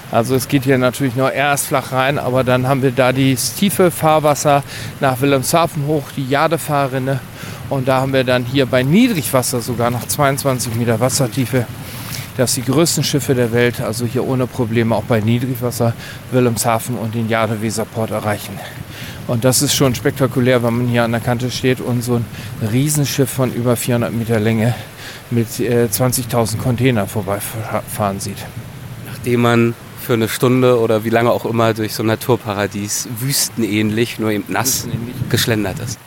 Also es geht hier natürlich nur erst flach rein, aber dann haben wir da das tiefe Fahrwasser nach Wilhelmshaven hoch, die Jadefahrrinne. Und da haben wir dann hier bei Niedrigwasser sogar noch 22 Meter Wassertiefe. Das die größten Schiffe der Welt, also hier ohne Probleme auch bei Niedrigwasser Wilhelmshaven und den Jade-Weserport erreichen. Und das ist schon spektakulär, wenn man hier an der Kante steht und so ein Riesenschiff von über 400 Meter Länge mit äh, 20.000 Container vorbeifahren sieht. Nachdem man für eine Stunde oder wie lange auch immer durch so ein Naturparadies wüstenähnlich, nur eben nass geschlendert ist.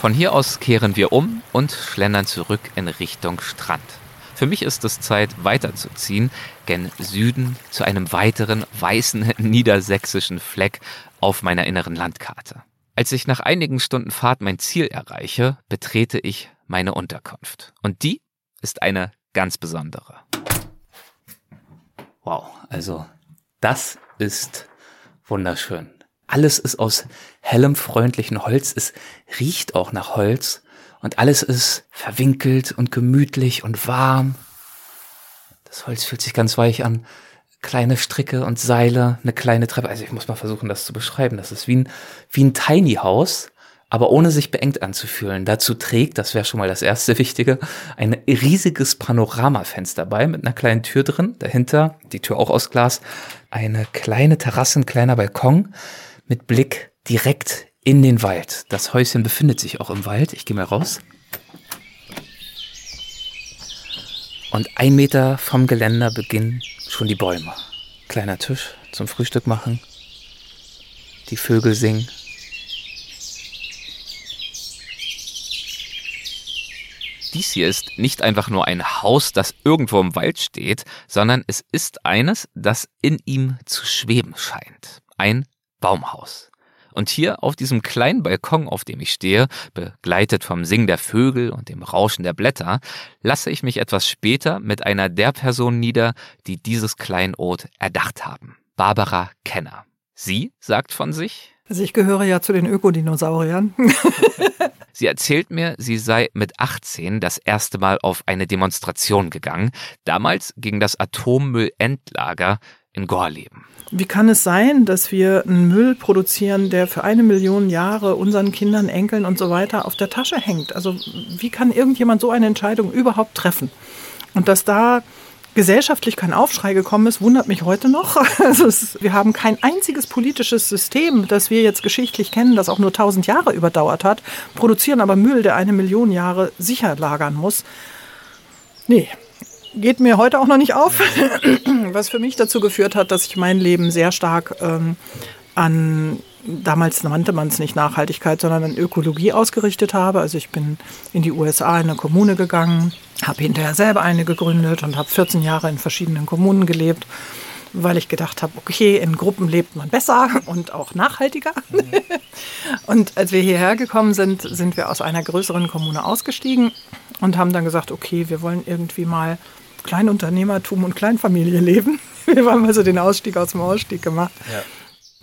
Von hier aus kehren wir um und schlendern zurück in Richtung Strand. Für mich ist es Zeit, weiterzuziehen, gen Süden zu einem weiteren weißen niedersächsischen Fleck auf meiner inneren Landkarte. Als ich nach einigen Stunden Fahrt mein Ziel erreiche, betrete ich meine Unterkunft. Und die ist eine ganz besondere. Wow, also das ist wunderschön. Alles ist aus hellem, freundlichen Holz. Es riecht auch nach Holz. Und alles ist verwinkelt und gemütlich und warm. Das Holz fühlt sich ganz weich an. Kleine Stricke und Seile, eine kleine Treppe. Also ich muss mal versuchen, das zu beschreiben. Das ist wie ein, wie ein Tiny House, aber ohne sich beengt anzufühlen. Dazu trägt, das wäre schon mal das erste Wichtige, ein riesiges Panoramafenster bei mit einer kleinen Tür drin. Dahinter, die Tür auch aus Glas, eine kleine Terrasse, ein kleiner Balkon mit Blick direkt in den Wald. Das Häuschen befindet sich auch im Wald. Ich gehe mal raus. Und ein Meter vom Geländer beginnen schon die Bäume. Kleiner Tisch zum Frühstück machen. Die Vögel singen. Dies hier ist nicht einfach nur ein Haus, das irgendwo im Wald steht, sondern es ist eines, das in ihm zu schweben scheint. Ein Baumhaus. Und hier auf diesem kleinen Balkon, auf dem ich stehe, begleitet vom Singen der Vögel und dem Rauschen der Blätter, lasse ich mich etwas später mit einer der Personen nieder, die dieses Kleinod erdacht haben. Barbara Kenner. Sie sagt von sich, also ich gehöre ja zu den Ökodinosauriern. sie erzählt mir, sie sei mit 18 das erste Mal auf eine Demonstration gegangen, damals gegen das Atommüllendlager in Gorleben. Wie kann es sein, dass wir einen Müll produzieren, der für eine Million Jahre unseren Kindern, Enkeln und so weiter auf der Tasche hängt? Also wie kann irgendjemand so eine Entscheidung überhaupt treffen? Und dass da gesellschaftlich kein Aufschrei gekommen ist, wundert mich heute noch. Also es, wir haben kein einziges politisches System, das wir jetzt geschichtlich kennen, das auch nur tausend Jahre überdauert hat, produzieren aber Müll, der eine Million Jahre sicher lagern muss. Nee, geht mir heute auch noch nicht auf, was für mich dazu geführt hat, dass ich mein Leben sehr stark ähm, an damals nannte man es nicht Nachhaltigkeit, sondern an Ökologie ausgerichtet habe. Also ich bin in die USA in eine Kommune gegangen, habe hinterher selber eine gegründet und habe 14 Jahre in verschiedenen Kommunen gelebt, weil ich gedacht habe, okay, in Gruppen lebt man besser und auch nachhaltiger. und als wir hierher gekommen sind, sind wir aus einer größeren Kommune ausgestiegen und haben dann gesagt, okay, wir wollen irgendwie mal Kleinunternehmertum und Kleinfamilie leben. Wir haben also den Ausstieg aus dem Ausstieg gemacht. Ja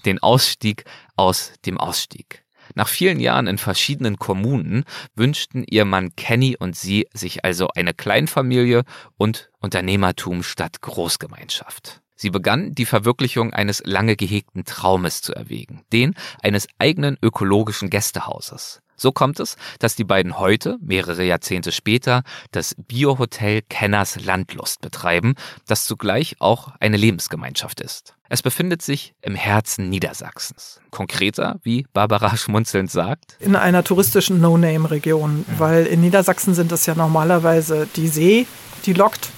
den Ausstieg aus dem Ausstieg. Nach vielen Jahren in verschiedenen Kommunen wünschten ihr Mann Kenny und sie sich also eine Kleinfamilie und Unternehmertum statt Großgemeinschaft. Sie begann die Verwirklichung eines lange gehegten Traumes zu erwägen, den eines eigenen ökologischen Gästehauses. So kommt es, dass die beiden heute, mehrere Jahrzehnte später, das Biohotel Kenners Landlust betreiben, das zugleich auch eine Lebensgemeinschaft ist. Es befindet sich im Herzen Niedersachsens. Konkreter, wie Barbara schmunzelnd sagt. In einer touristischen No-Name-Region, weil in Niedersachsen sind es ja normalerweise die See, die lockt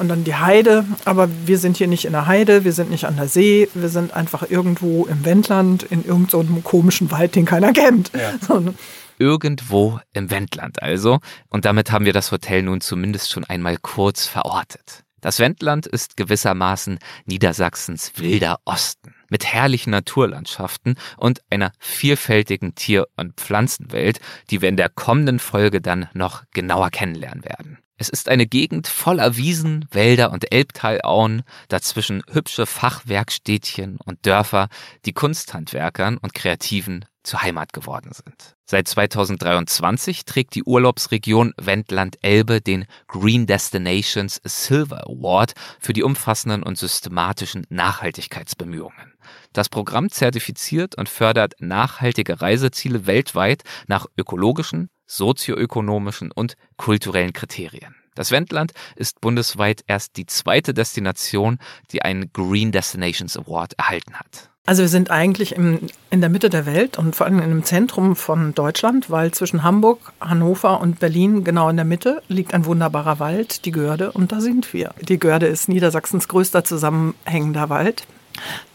und dann die Heide. Aber wir sind hier nicht in der Heide, wir sind nicht an der See, wir sind einfach irgendwo im Wendland, in irgendeinem so komischen Wald, den keiner kennt. Ja. So, ne? Irgendwo im Wendland also. Und damit haben wir das Hotel nun zumindest schon einmal kurz verortet. Das Wendland ist gewissermaßen Niedersachsens wilder Osten mit herrlichen Naturlandschaften und einer vielfältigen Tier- und Pflanzenwelt, die wir in der kommenden Folge dann noch genauer kennenlernen werden. Es ist eine Gegend voller Wiesen, Wälder und Elbtalauen, dazwischen hübsche Fachwerkstädtchen und Dörfer, die Kunsthandwerkern und Kreativen zur Heimat geworden sind. Seit 2023 trägt die Urlaubsregion Wendland-Elbe den Green Destinations Silver Award für die umfassenden und systematischen Nachhaltigkeitsbemühungen. Das Programm zertifiziert und fördert nachhaltige Reiseziele weltweit nach ökologischen, sozioökonomischen und kulturellen Kriterien. Das Wendland ist bundesweit erst die zweite Destination, die einen Green Destinations Award erhalten hat. Also wir sind eigentlich im, in der Mitte der Welt und vor allem im Zentrum von Deutschland, weil zwischen Hamburg, Hannover und Berlin genau in der Mitte liegt ein wunderbarer Wald, die Görde, und da sind wir. Die Görde ist Niedersachsens größter zusammenhängender Wald,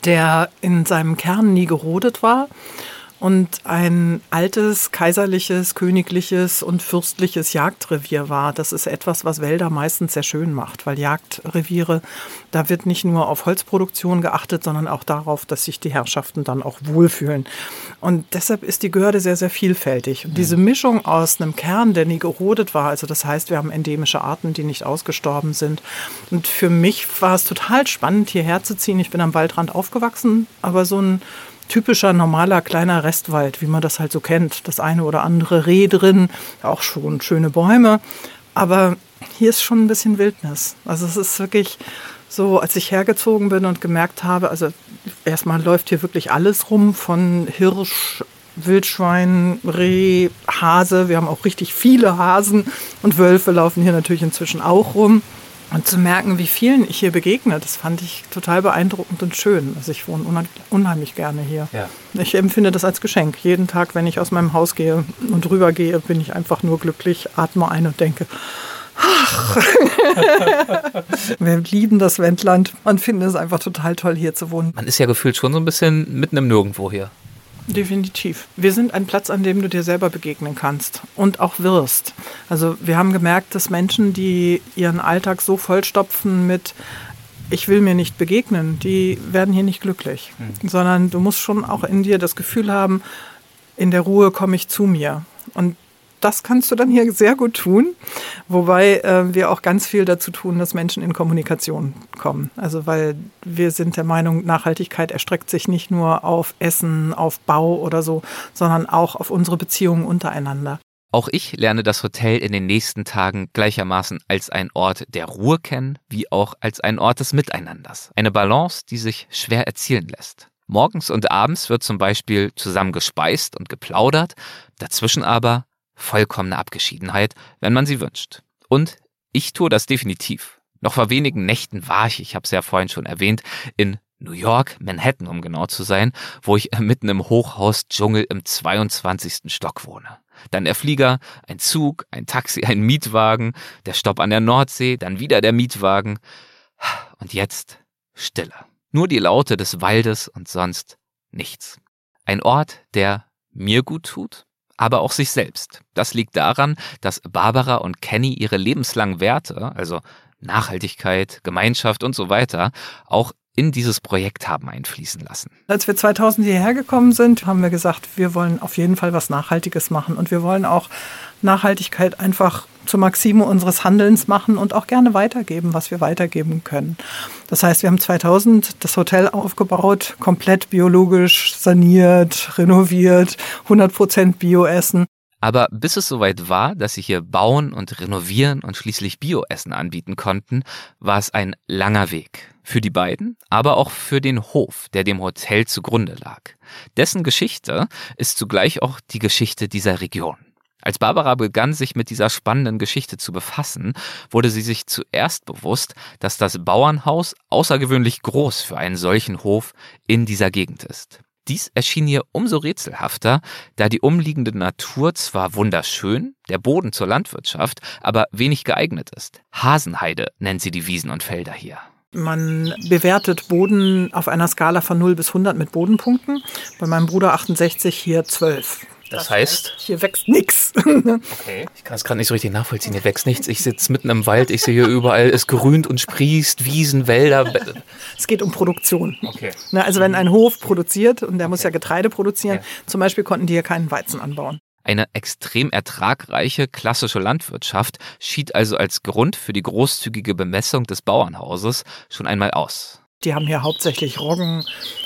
der in seinem Kern nie gerodet war und ein altes, kaiserliches, königliches und fürstliches Jagdrevier war. Das ist etwas, was Wälder meistens sehr schön macht, weil Jagdreviere, da wird nicht nur auf Holzproduktion geachtet, sondern auch darauf, dass sich die Herrschaften dann auch wohlfühlen. Und deshalb ist die Görde sehr, sehr vielfältig. Und diese Mischung aus einem Kern, der nie gerodet war, also das heißt, wir haben endemische Arten, die nicht ausgestorben sind. Und für mich war es total spannend, hierher zu ziehen. Ich bin am Waldrand aufgewachsen, aber so ein typischer, normaler, kleiner Restwald, wie man das halt so kennt. Das eine oder andere Reh drin, auch schon schöne Bäume. Aber hier ist schon ein bisschen Wildnis. Also es ist wirklich so, als ich hergezogen bin und gemerkt habe, also erstmal läuft hier wirklich alles rum, von Hirsch, Wildschwein, Reh, Hase. Wir haben auch richtig viele Hasen und Wölfe laufen hier natürlich inzwischen auch rum. Und zu merken, wie vielen ich hier begegne, das fand ich total beeindruckend und schön. Also ich wohne unheimlich gerne hier. Ja. Ich empfinde das als Geschenk. Jeden Tag, wenn ich aus meinem Haus gehe und rüber gehe, bin ich einfach nur glücklich, atme ein und denke, Wir lieben das Wendland und finden es einfach total toll, hier zu wohnen. Man ist ja gefühlt schon so ein bisschen mitten im Nirgendwo hier. Definitiv. Wir sind ein Platz, an dem du dir selber begegnen kannst und auch wirst. Also wir haben gemerkt, dass Menschen, die ihren Alltag so vollstopfen mit ich will mir nicht begegnen, die werden hier nicht glücklich, mhm. sondern du musst schon auch in dir das Gefühl haben, in der Ruhe komme ich zu mir. Und das kannst du dann hier sehr gut tun, wobei äh, wir auch ganz viel dazu tun, dass Menschen in Kommunikation kommen. Also weil wir sind der Meinung, Nachhaltigkeit erstreckt sich nicht nur auf Essen, auf Bau oder so, sondern auch auf unsere Beziehungen untereinander. Auch ich lerne das Hotel in den nächsten Tagen gleichermaßen als ein Ort der Ruhe kennen, wie auch als ein Ort des Miteinanders. Eine Balance, die sich schwer erzielen lässt. Morgens und abends wird zum Beispiel zusammen gespeist und geplaudert, dazwischen aber vollkommene Abgeschiedenheit, wenn man sie wünscht. Und ich tue das definitiv. Noch vor wenigen Nächten war ich, ich habe es ja vorhin schon erwähnt, in New York, Manhattan, um genau zu sein, wo ich mitten im Hochhaus-Dschungel im 22. Stock wohne. Dann der Flieger, ein Zug, ein Taxi, ein Mietwagen, der Stopp an der Nordsee, dann wieder der Mietwagen. Und jetzt Stille. Nur die Laute des Waldes und sonst nichts. Ein Ort, der mir gut tut, aber auch sich selbst. Das liegt daran, dass Barbara und Kenny ihre lebenslangen Werte, also Nachhaltigkeit, Gemeinschaft und so weiter, auch in dieses Projekt haben einfließen lassen. Als wir 2000 hierher gekommen sind, haben wir gesagt, wir wollen auf jeden Fall was Nachhaltiges machen und wir wollen auch Nachhaltigkeit einfach zur Maxime unseres Handelns machen und auch gerne weitergeben, was wir weitergeben können. Das heißt, wir haben 2000 das Hotel aufgebaut, komplett biologisch saniert, renoviert, 100 Prozent Bioessen. Aber bis es soweit war, dass sie hier bauen und renovieren und schließlich Bioessen anbieten konnten, war es ein langer Weg. Für die beiden, aber auch für den Hof, der dem Hotel zugrunde lag. Dessen Geschichte ist zugleich auch die Geschichte dieser Region. Als Barbara begann, sich mit dieser spannenden Geschichte zu befassen, wurde sie sich zuerst bewusst, dass das Bauernhaus außergewöhnlich groß für einen solchen Hof in dieser Gegend ist. Dies erschien ihr umso rätselhafter, da die umliegende Natur zwar wunderschön, der Boden zur Landwirtschaft, aber wenig geeignet ist. Hasenheide nennt sie die Wiesen und Felder hier. Man bewertet Boden auf einer Skala von 0 bis 100 mit Bodenpunkten. Bei meinem Bruder 68 hier 12. Das heißt? Hier wächst nichts. Okay. Ich kann es gerade nicht so richtig nachvollziehen. Hier wächst nichts. Ich sitze mitten im Wald. Ich sehe hier überall, es grünt und sprießt, Wiesen, Wälder. Es geht um Produktion. Okay. also wenn ein Hof produziert und der okay. muss ja Getreide produzieren, okay. zum Beispiel konnten die hier keinen Weizen anbauen. Eine extrem ertragreiche klassische Landwirtschaft schied also als Grund für die großzügige Bemessung des Bauernhauses schon einmal aus. Die haben hier hauptsächlich Roggen,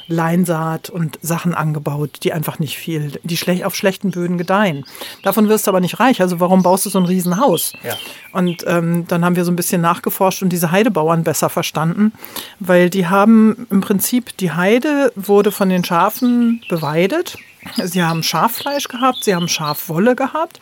Leinsaat und Sachen angebaut, die einfach nicht viel, die schlecht, auf schlechten Böden gedeihen. Davon wirst du aber nicht reich. Also warum baust du so ein Riesenhaus? Ja. Und ähm, dann haben wir so ein bisschen nachgeforscht und diese Heidebauern besser verstanden, weil die haben im Prinzip, die Heide wurde von den Schafen beweidet. Sie haben Schaffleisch gehabt, sie haben Schafwolle gehabt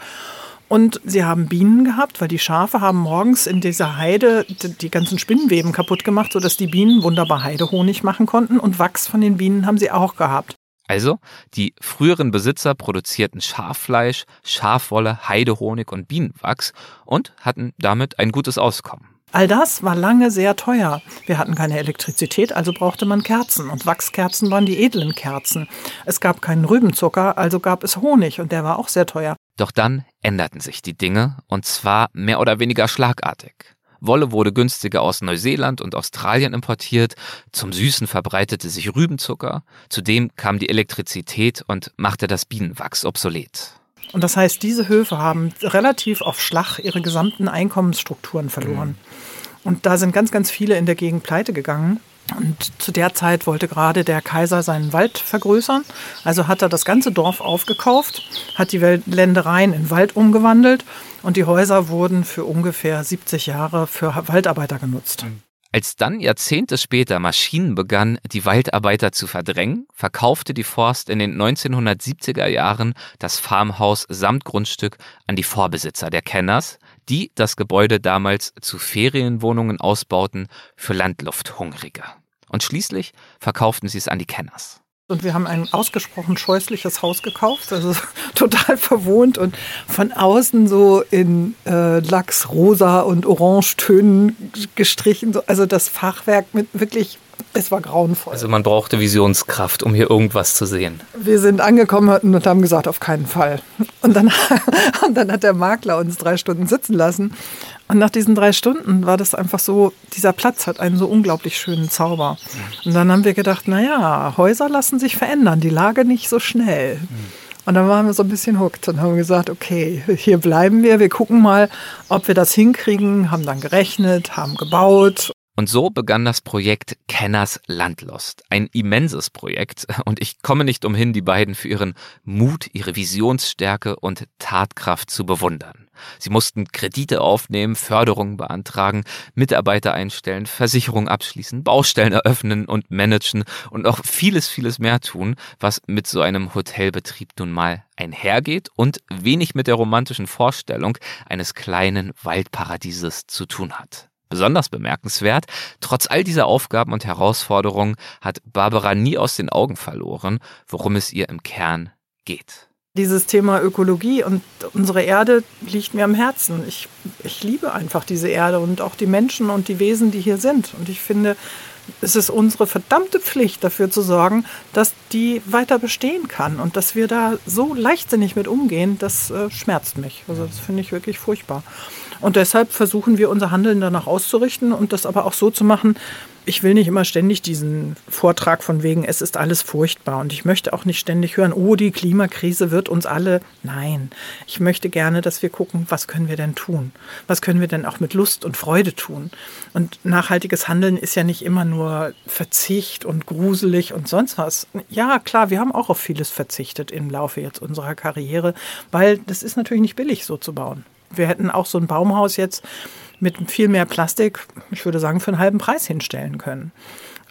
und sie haben Bienen gehabt, weil die Schafe haben morgens in dieser Heide die ganzen Spinnenweben kaputt gemacht, sodass die Bienen wunderbar Heidehonig machen konnten. Und Wachs von den Bienen haben sie auch gehabt. Also, die früheren Besitzer produzierten Schaffleisch, Schafwolle, Heidehonig und Bienenwachs und hatten damit ein gutes Auskommen. All das war lange sehr teuer. Wir hatten keine Elektrizität, also brauchte man Kerzen. Und Wachskerzen waren die edlen Kerzen. Es gab keinen Rübenzucker, also gab es Honig und der war auch sehr teuer. Doch dann änderten sich die Dinge, und zwar mehr oder weniger schlagartig. Wolle wurde günstiger aus Neuseeland und Australien importiert, zum Süßen verbreitete sich Rübenzucker, zudem kam die Elektrizität und machte das Bienenwachs obsolet. Und das heißt, diese Höfe haben relativ auf Schlag ihre gesamten Einkommensstrukturen verloren. Und da sind ganz, ganz viele in der Gegend pleite gegangen. Und zu der Zeit wollte gerade der Kaiser seinen Wald vergrößern. Also hat er das ganze Dorf aufgekauft, hat die Ländereien in Wald umgewandelt und die Häuser wurden für ungefähr 70 Jahre für Waldarbeiter genutzt. Als dann Jahrzehnte später Maschinen begannen, die Waldarbeiter zu verdrängen, verkaufte die Forst in den 1970er Jahren das Farmhaus samt Grundstück an die Vorbesitzer der Kenners, die das Gebäude damals zu Ferienwohnungen ausbauten für Landlufthungrige. Und schließlich verkauften sie es an die Kenners. Und wir haben ein ausgesprochen scheußliches Haus gekauft, also total verwohnt und von außen so in äh, Lachs, Rosa und Orangetönen gestrichen. Also das Fachwerk mit wirklich, es war grauenvoll. Also man brauchte Visionskraft, um hier irgendwas zu sehen. Wir sind angekommen und haben gesagt, auf keinen Fall. Und dann, und dann hat der Makler uns drei Stunden sitzen lassen und nach diesen drei Stunden war das einfach so, dieser Platz hat einen so unglaublich schönen Zauber. Und dann haben wir gedacht, naja, Häuser lassen sich verändern, die Lage nicht so schnell. Und dann waren wir so ein bisschen hooked und haben gesagt, okay, hier bleiben wir, wir gucken mal, ob wir das hinkriegen, haben dann gerechnet, haben gebaut und so begann das Projekt Kenners Landlost. Ein immenses Projekt und ich komme nicht umhin, die beiden für ihren Mut, ihre Visionsstärke und Tatkraft zu bewundern. Sie mussten Kredite aufnehmen, Förderungen beantragen, Mitarbeiter einstellen, Versicherungen abschließen, Baustellen eröffnen und managen und noch vieles, vieles mehr tun, was mit so einem Hotelbetrieb nun mal einhergeht und wenig mit der romantischen Vorstellung eines kleinen Waldparadieses zu tun hat. Besonders bemerkenswert, trotz all dieser Aufgaben und Herausforderungen hat Barbara nie aus den Augen verloren, worum es ihr im Kern geht. Dieses Thema Ökologie und unsere Erde liegt mir am Herzen. Ich, ich liebe einfach diese Erde und auch die Menschen und die Wesen, die hier sind. Und ich finde, es ist unsere verdammte Pflicht, dafür zu sorgen, dass die weiter bestehen kann und dass wir da so leichtsinnig mit umgehen, das äh, schmerzt mich. Also das finde ich wirklich furchtbar. Und deshalb versuchen wir unser Handeln danach auszurichten und das aber auch so zu machen. Ich will nicht immer ständig diesen Vortrag von wegen, es ist alles furchtbar. Und ich möchte auch nicht ständig hören, oh, die Klimakrise wird uns alle. Nein, ich möchte gerne, dass wir gucken, was können wir denn tun? Was können wir denn auch mit Lust und Freude tun? Und nachhaltiges Handeln ist ja nicht immer nur Verzicht und gruselig und sonst was. Ja, klar, wir haben auch auf vieles verzichtet im Laufe jetzt unserer Karriere, weil das ist natürlich nicht billig so zu bauen. Wir hätten auch so ein Baumhaus jetzt mit viel mehr Plastik, ich würde sagen, für einen halben Preis hinstellen können.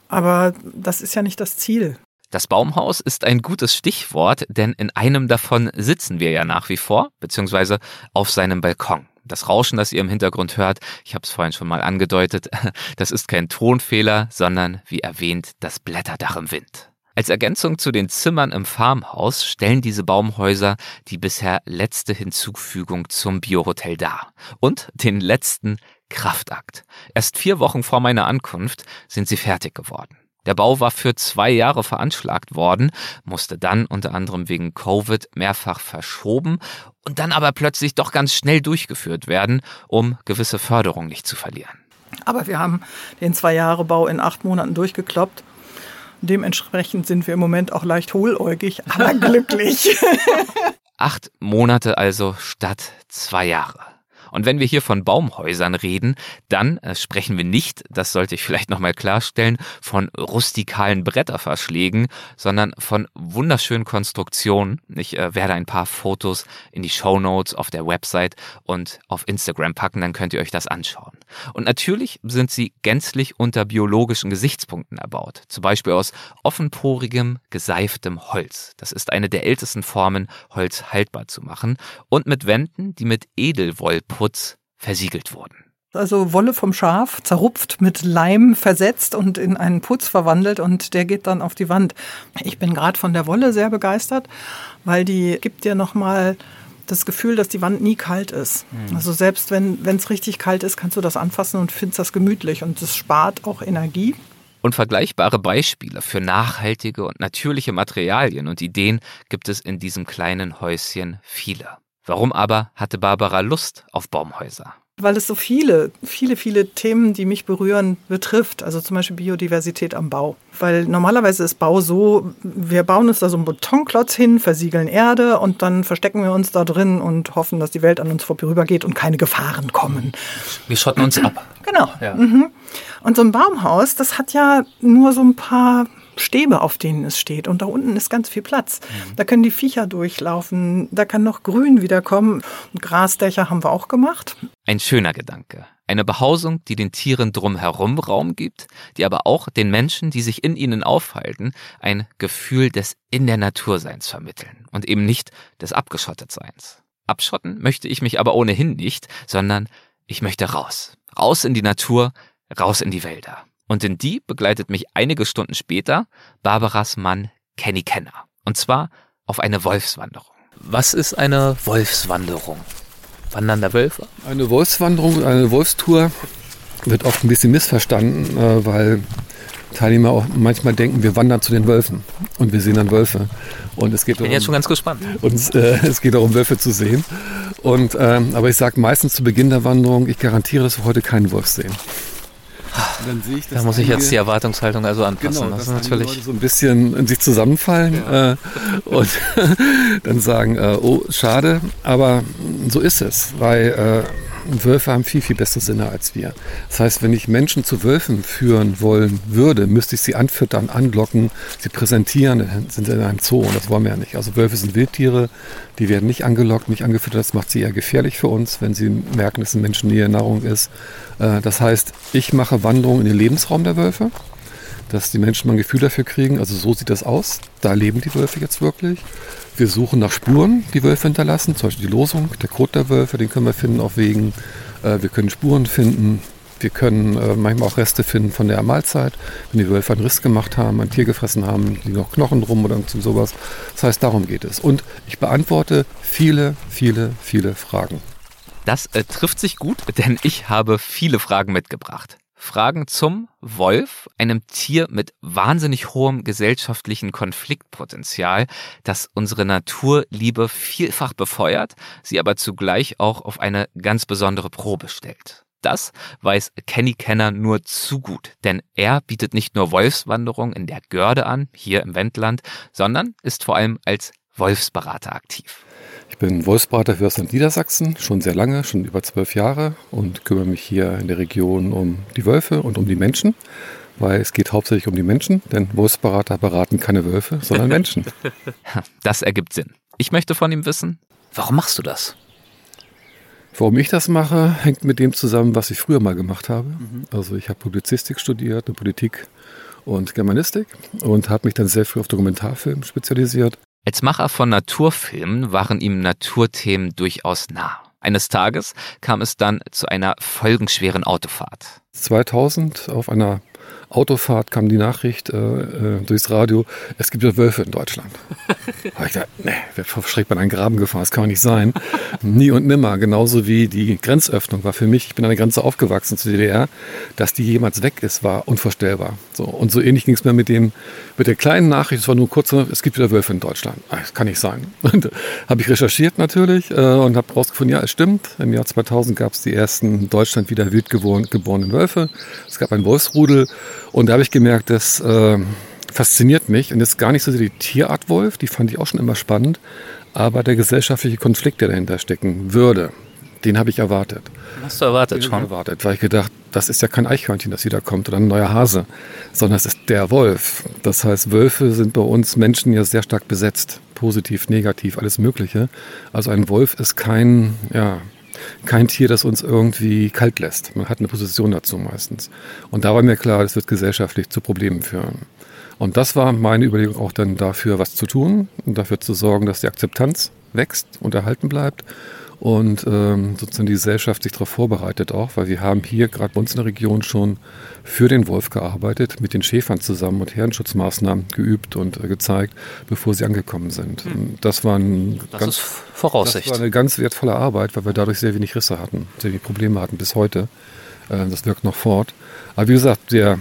Aber das ist ja nicht das Ziel. Das Baumhaus ist ein gutes Stichwort, denn in einem davon sitzen wir ja nach wie vor, beziehungsweise auf seinem Balkon. Das Rauschen, das ihr im Hintergrund hört, ich habe es vorhin schon mal angedeutet, das ist kein Tonfehler, sondern wie erwähnt das Blätterdach im Wind. Als Ergänzung zu den Zimmern im Farmhaus stellen diese Baumhäuser die bisher letzte Hinzufügung zum Biohotel dar und den letzten Kraftakt. Erst vier Wochen vor meiner Ankunft sind sie fertig geworden. Der Bau war für zwei Jahre veranschlagt worden, musste dann unter anderem wegen Covid mehrfach verschoben und dann aber plötzlich doch ganz schnell durchgeführt werden, um gewisse Förderung nicht zu verlieren. Aber wir haben den zwei Jahre Bau in acht Monaten durchgekloppt Dementsprechend sind wir im Moment auch leicht hohläugig, aber glücklich. Acht Monate also statt zwei Jahre. Und wenn wir hier von Baumhäusern reden, dann äh, sprechen wir nicht, das sollte ich vielleicht nochmal klarstellen, von rustikalen Bretterverschlägen, sondern von wunderschönen Konstruktionen. Ich äh, werde ein paar Fotos in die Show Notes auf der Website und auf Instagram packen, dann könnt ihr euch das anschauen. Und natürlich sind sie gänzlich unter biologischen Gesichtspunkten erbaut. Zum Beispiel aus offenporigem, geseiftem Holz. Das ist eine der ältesten Formen, Holz haltbar zu machen. Und mit Wänden, die mit Edelwollputz versiegelt wurden. Also Wolle vom Schaf, zerrupft, mit Leim versetzt und in einen Putz verwandelt und der geht dann auf die Wand. Ich bin gerade von der Wolle sehr begeistert, weil die gibt dir nochmal das Gefühl, dass die Wand nie kalt ist. Mhm. Also selbst wenn es richtig kalt ist, kannst du das anfassen und findest das gemütlich und es spart auch Energie. Und vergleichbare Beispiele für nachhaltige und natürliche Materialien und Ideen gibt es in diesem kleinen Häuschen viele. Warum aber hatte Barbara Lust auf Baumhäuser? weil es so viele, viele, viele Themen, die mich berühren, betrifft. Also zum Beispiel Biodiversität am Bau. Weil normalerweise ist Bau so, wir bauen uns da so einen Betonklotz hin, versiegeln Erde und dann verstecken wir uns da drin und hoffen, dass die Welt an uns vorübergeht und keine Gefahren kommen. Wir schotten uns ab. Genau. Ja. Mhm. Und so ein Baumhaus, das hat ja nur so ein paar Stäbe, auf denen es steht. Und da unten ist ganz viel Platz. Mhm. Da können die Viecher durchlaufen, da kann noch Grün wiederkommen. Grasdächer haben wir auch gemacht. Ein schöner Gedanke. Eine Behausung, die den Tieren drumherum Raum gibt, die aber auch den Menschen, die sich in ihnen aufhalten, ein Gefühl des in der Naturseins vermitteln und eben nicht des Abgeschottetseins. Abschotten möchte ich mich aber ohnehin nicht, sondern ich möchte raus. Raus in die Natur, raus in die Wälder. Und in die begleitet mich einige Stunden später Barbaras Mann Kenny Kenner. Und zwar auf eine Wolfswanderung. Was ist eine Wolfswanderung? Wandern der Wölfe? Eine Wolfswanderung, eine Wolfstour wird oft ein bisschen missverstanden, äh, weil Teilnehmer auch manchmal denken, wir wandern zu den Wölfen und wir sehen dann Wölfe. Und es geht Ich bin darum, jetzt schon ganz gespannt. und, äh, es geht darum, Wölfe zu sehen. Und, ähm, aber ich sage meistens zu Beginn der Wanderung, ich garantiere, dass wir heute keinen Wolf sehen. Dann sehe ich, Da muss ich jetzt die Erwartungshaltung also anpassen. Genau, das natürlich. Leute so ein bisschen in sich zusammenfallen äh, und dann sagen, äh, oh, schade, aber so ist es, weil äh, Wölfe haben viel, viel bessere Sinne als wir. Das heißt, wenn ich Menschen zu Wölfen führen wollen würde, müsste ich sie anfüttern, anlocken, sie präsentieren, dann sind sie in einem Zoo und das wollen wir ja nicht. Also Wölfe sind Wildtiere, die werden nicht angelockt, nicht angefüttert, das macht sie eher gefährlich für uns, wenn sie merken, dass in Menschennähe Nahrung ist. Äh, das heißt, ich mache Wanderungen in den Lebensraum der Wölfe dass die Menschen mal ein Gefühl dafür kriegen, also so sieht das aus, da leben die Wölfe jetzt wirklich. Wir suchen nach Spuren, die Wölfe hinterlassen, zum Beispiel die Losung, der Kot der Wölfe, den können wir finden auf Wegen. Äh, Wir können Spuren finden, wir können äh, manchmal auch Reste finden von der Mahlzeit, wenn die Wölfe einen Riss gemacht haben, ein Tier gefressen haben, liegen noch Knochen drum oder sowas. Das heißt, darum geht es. Und ich beantworte viele, viele, viele Fragen. Das äh, trifft sich gut, denn ich habe viele Fragen mitgebracht. Fragen zum Wolf, einem Tier mit wahnsinnig hohem gesellschaftlichen Konfliktpotenzial, das unsere Naturliebe vielfach befeuert, sie aber zugleich auch auf eine ganz besondere Probe stellt. Das weiß Kenny Kenner nur zu gut, denn er bietet nicht nur Wolfswanderung in der Görde an, hier im Wendland, sondern ist vor allem als Wolfsberater aktiv. Ich bin Wolfsberater für das Land Niedersachsen, schon sehr lange, schon über zwölf Jahre und kümmere mich hier in der Region um die Wölfe und um die Menschen, weil es geht hauptsächlich um die Menschen, denn Wolfsberater beraten keine Wölfe, sondern Menschen. Das ergibt Sinn. Ich möchte von ihm wissen, Warum machst du das? Warum ich das mache, hängt mit dem zusammen, was ich früher mal gemacht habe. Also ich habe Publizistik studiert, eine Politik und Germanistik und habe mich dann sehr früh auf Dokumentarfilm spezialisiert. Als Macher von Naturfilmen waren ihm Naturthemen durchaus nah. Eines Tages kam es dann zu einer folgenschweren Autofahrt. 2000 auf einer Autofahrt kam die Nachricht äh, äh, durchs Radio, es gibt ja Wölfe in Deutschland. Hab ich gedacht, nee, wer verschreckt bei einen Graben gefahren, das kann doch nicht sein. Nie und nimmer, genauso wie die Grenzöffnung war für mich, ich bin an der Grenze aufgewachsen zur DDR, dass die jemals weg ist, war unvorstellbar. So, und so ähnlich ging es mir mit, dem, mit der kleinen Nachricht, es war nur kurz, es gibt wieder Wölfe in Deutschland. Ah, Das kann nicht sein. Und habe ich recherchiert natürlich äh, und habe herausgefunden, ja, es stimmt. Im Jahr 2000 gab es die ersten in Deutschland wieder wild geboren, geborenen Wölfe. Es gab ein Wolfsrudel und da habe ich gemerkt, das äh, fasziniert mich. Und jetzt gar nicht so sehr die Tierart Wolf, die fand ich auch schon immer spannend, aber der gesellschaftliche Konflikt, der dahinter stecken würde, den habe ich erwartet. Hast du erwartet Den schon? erwartet, weil ich gedacht, das ist ja kein Eichhörnchen, das wieder kommt oder ein neuer Hase, sondern es ist der Wolf. Das heißt, Wölfe sind bei uns Menschen ja sehr stark besetzt. Positiv, negativ, alles Mögliche. Also ein Wolf ist kein, ja, kein Tier, das uns irgendwie kalt lässt. Man hat eine Position dazu meistens. Und da war mir klar, das wird gesellschaftlich zu Problemen führen. Und das war meine Überlegung auch dann dafür, was zu tun und dafür zu sorgen, dass die Akzeptanz wächst und erhalten bleibt und ähm, sozusagen die Gesellschaft sich darauf vorbereitet auch, weil wir haben hier gerade bei uns in der Region schon für den Wolf gearbeitet, mit den Schäfern zusammen und Herdenschutzmaßnahmen geübt und äh, gezeigt, bevor sie angekommen sind. Und Das war, ein Das ganz, das war eine ganz wertvolle Arbeit, weil wir dadurch sehr wenig Risse hatten, sehr wenig Probleme hatten bis heute. Äh, Das wirkt noch fort. Aber wie gesagt, der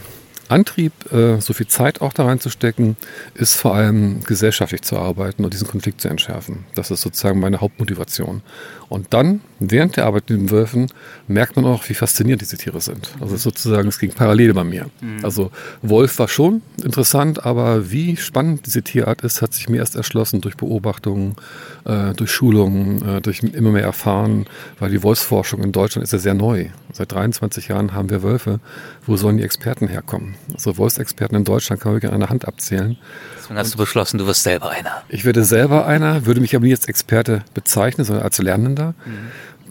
Antrieb, äh, so viel Zeit auch da reinzustecken, ist vor allem gesellschaftlich zu arbeiten und diesen Konflikt zu entschärfen. Das ist sozusagen meine Hauptmotivation. Und dann, während der Arbeit mit den Wölfen, merkt man auch, wie faszinierend diese Tiere sind. Also sozusagen, es ging parallel bei mir. Also Wolf war schon interessant, aber wie spannend diese Tierart ist, hat sich mir erst erschlossen durch Beobachtungen, äh, durch Schulungen, äh, durch immer mehr Erfahren, weil die Wolfsforschung in Deutschland ist ja sehr neu. Seit 23 Jahren haben wir Wölfe. Wo sollen die Experten herkommen? Also Wolfsexperten in Deutschland kann man wirklich an einer Hand abzählen. Deswegen hast du beschlossen, du wirst selber einer. Ich werde selber einer, würde mich aber nie als Experte bezeichnen, sondern als Lernender,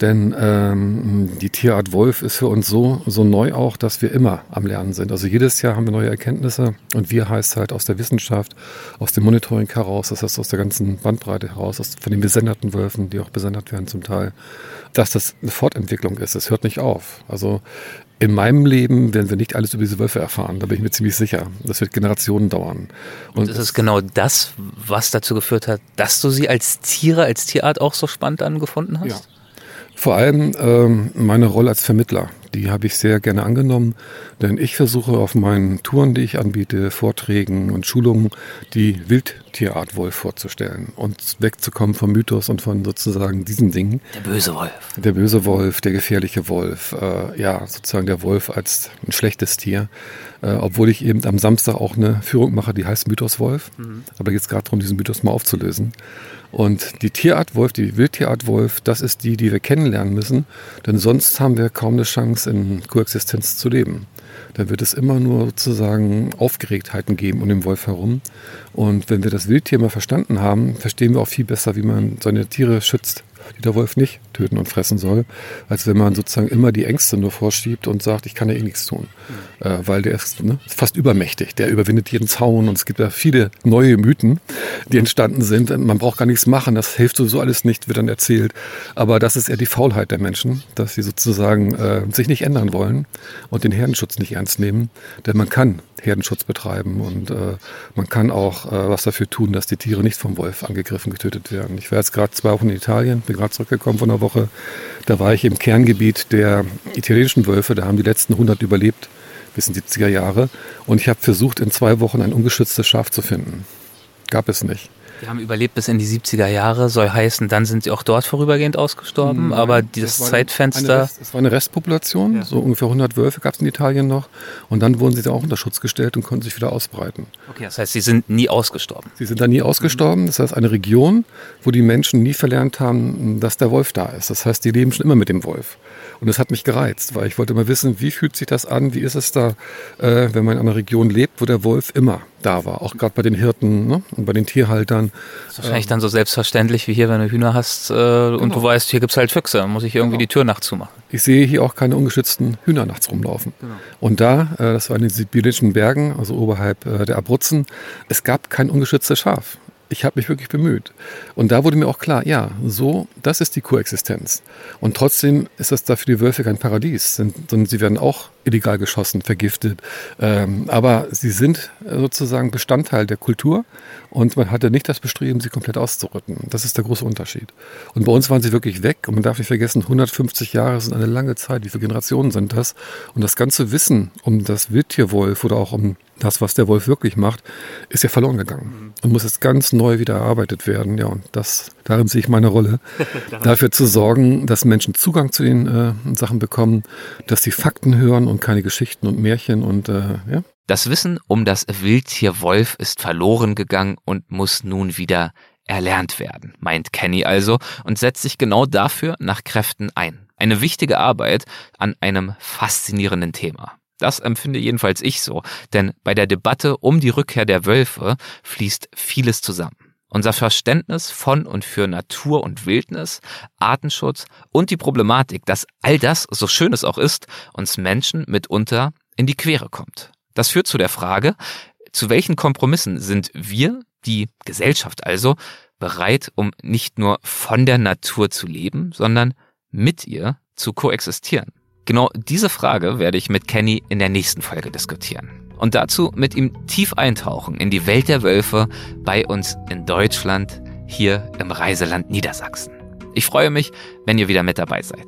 Denn ähm, die Tierart Wolf ist für uns so, so neu auch, dass wir immer am Lernen sind. Also jedes Jahr haben wir neue Erkenntnisse und wir heißt halt aus der Wissenschaft, aus dem Monitoring heraus, das heißt aus der ganzen Bandbreite heraus, aus, von den besenderten Wölfen, die auch besendet werden zum Teil, dass das eine Fortentwicklung ist. Es hört nicht auf. Also in meinem Leben werden wir nicht alles über diese Wölfe erfahren, da bin ich mir ziemlich sicher. Das wird Generationen dauern. Und, und ist es genau das, was dazu geführt hat, dass du sie als Tiere, als Tierart auch so spannend angefunden hast? Ja. Vor allem ähm, meine Rolle als Vermittler, die habe ich sehr gerne angenommen, denn ich versuche auf meinen Touren, die ich anbiete, Vorträgen und Schulungen, die Wildtierart Wolf vorzustellen und wegzukommen vom Mythos und von sozusagen diesen Dingen. Der böse Wolf. Der böse Wolf, der gefährliche Wolf, äh, ja, sozusagen der Wolf als ein schlechtes Tier. Äh, obwohl ich eben am Samstag auch eine Führung mache, die heißt Mythos Wolf. Mhm. Aber geht es gerade darum, diesen Mythos mal aufzulösen. Und die Tierart Wolf, die Wildtierart Wolf, das ist die, die wir kennenlernen müssen. Denn sonst haben wir kaum eine Chance, in Koexistenz zu leben. Da wird es immer nur sozusagen Aufgeregtheiten geben um den Wolf herum. Und wenn wir das Wildtier mal verstanden haben, verstehen wir auch viel besser, wie man seine Tiere schützt die der Wolf nicht töten und fressen soll, als wenn man sozusagen immer die Ängste nur vorschiebt und sagt, ich kann ja eh nichts tun. Mhm. Äh, weil der ist ne, fast übermächtig, der überwindet jeden Zaun und es gibt ja viele neue Mythen, die entstanden sind. Man braucht gar nichts machen, das hilft sowieso alles nicht, wird dann erzählt. Aber das ist eher die Faulheit der Menschen, dass sie sozusagen äh, sich nicht ändern wollen und den Herdenschutz nicht ernst nehmen. Denn man kann Herdenschutz betreiben und äh, man kann auch äh, was dafür tun, dass die Tiere nicht vom Wolf angegriffen, getötet werden. Ich war jetzt gerade zwei Wochen in Italien, bin gerade zurückgekommen von einer Woche. Da war ich im Kerngebiet der italienischen Wölfe, da haben die letzten 100 überlebt bis in die 70er Jahre und ich habe versucht, in zwei Wochen ein ungeschütztes Schaf zu finden. Gab es nicht. Die haben überlebt bis in die 70er Jahre, soll heißen, dann sind sie auch dort vorübergehend ausgestorben. Nein, aber dieses Zeitfenster. Rest, es war eine Restpopulation, ja. so ungefähr 100 Wölfe gab es in Italien noch. Und dann wurden sie da auch unter Schutz gestellt und konnten sich wieder ausbreiten. Okay, das heißt, sie sind nie ausgestorben. Sie sind da nie ausgestorben. Das heißt, eine Region, wo die Menschen nie verlernt haben, dass der Wolf da ist. Das heißt, die leben schon immer mit dem Wolf. Und das hat mich gereizt, weil ich wollte mal wissen, wie fühlt sich das an, wie ist es da, äh, wenn man in einer Region lebt, wo der Wolf immer da war, auch gerade bei den Hirten ne? und bei den Tierhaltern. Das ist wahrscheinlich ähm, dann so selbstverständlich wie hier, wenn du Hühner hast äh, genau. und du weißt, hier gibt es halt Füchse, dann muss ich irgendwie genau. die Tür nachts zumachen. Ich sehe hier auch keine ungeschützten Hühner nachts rumlaufen. Genau. Und da, äh, das war in den sibirischen Bergen, also oberhalb äh, der Abruzzen, es gab kein ungeschütztes Schaf ich habe mich wirklich bemüht. Und da wurde mir auch klar, ja, so, das ist die Koexistenz. Und trotzdem ist das da für die Wölfe kein Paradies, sondern sie werden auch illegal geschossen, vergiftet. Ähm, aber sie sind sozusagen Bestandteil der Kultur und man hatte nicht das Bestreben, sie komplett auszurotten. Das ist der große Unterschied. Und bei uns waren sie wirklich weg und man darf nicht vergessen, 150 Jahre sind eine lange Zeit. Wie viele Generationen sind das? Und das ganze Wissen um das Wildtierwolf oder auch um das, was der Wolf wirklich macht, ist ja verloren gegangen und muss jetzt ganz neu wieder erarbeitet werden. Ja, und das, darin sehe ich meine Rolle, dafür zu sorgen, dass Menschen Zugang zu den äh, Sachen bekommen, dass sie Fakten hören und keine Geschichten und Märchen und äh, ja. Das Wissen um das Wildtier Wolf ist verloren gegangen und muss nun wieder erlernt werden, meint Kenny also und setzt sich genau dafür nach Kräften ein. Eine wichtige Arbeit an einem faszinierenden Thema. Das empfinde jedenfalls ich so, denn bei der Debatte um die Rückkehr der Wölfe fließt vieles zusammen. Unser Verständnis von und für Natur und Wildnis, Artenschutz und die Problematik, dass all das, so schön es auch ist, uns Menschen mitunter in die Quere kommt. Das führt zu der Frage, zu welchen Kompromissen sind wir, die Gesellschaft also, bereit, um nicht nur von der Natur zu leben, sondern mit ihr zu koexistieren? Genau diese Frage werde ich mit Kenny in der nächsten Folge diskutieren. Und dazu mit ihm tief eintauchen in die Welt der Wölfe bei uns in Deutschland, hier im Reiseland Niedersachsen. Ich freue mich, wenn ihr wieder mit dabei seid.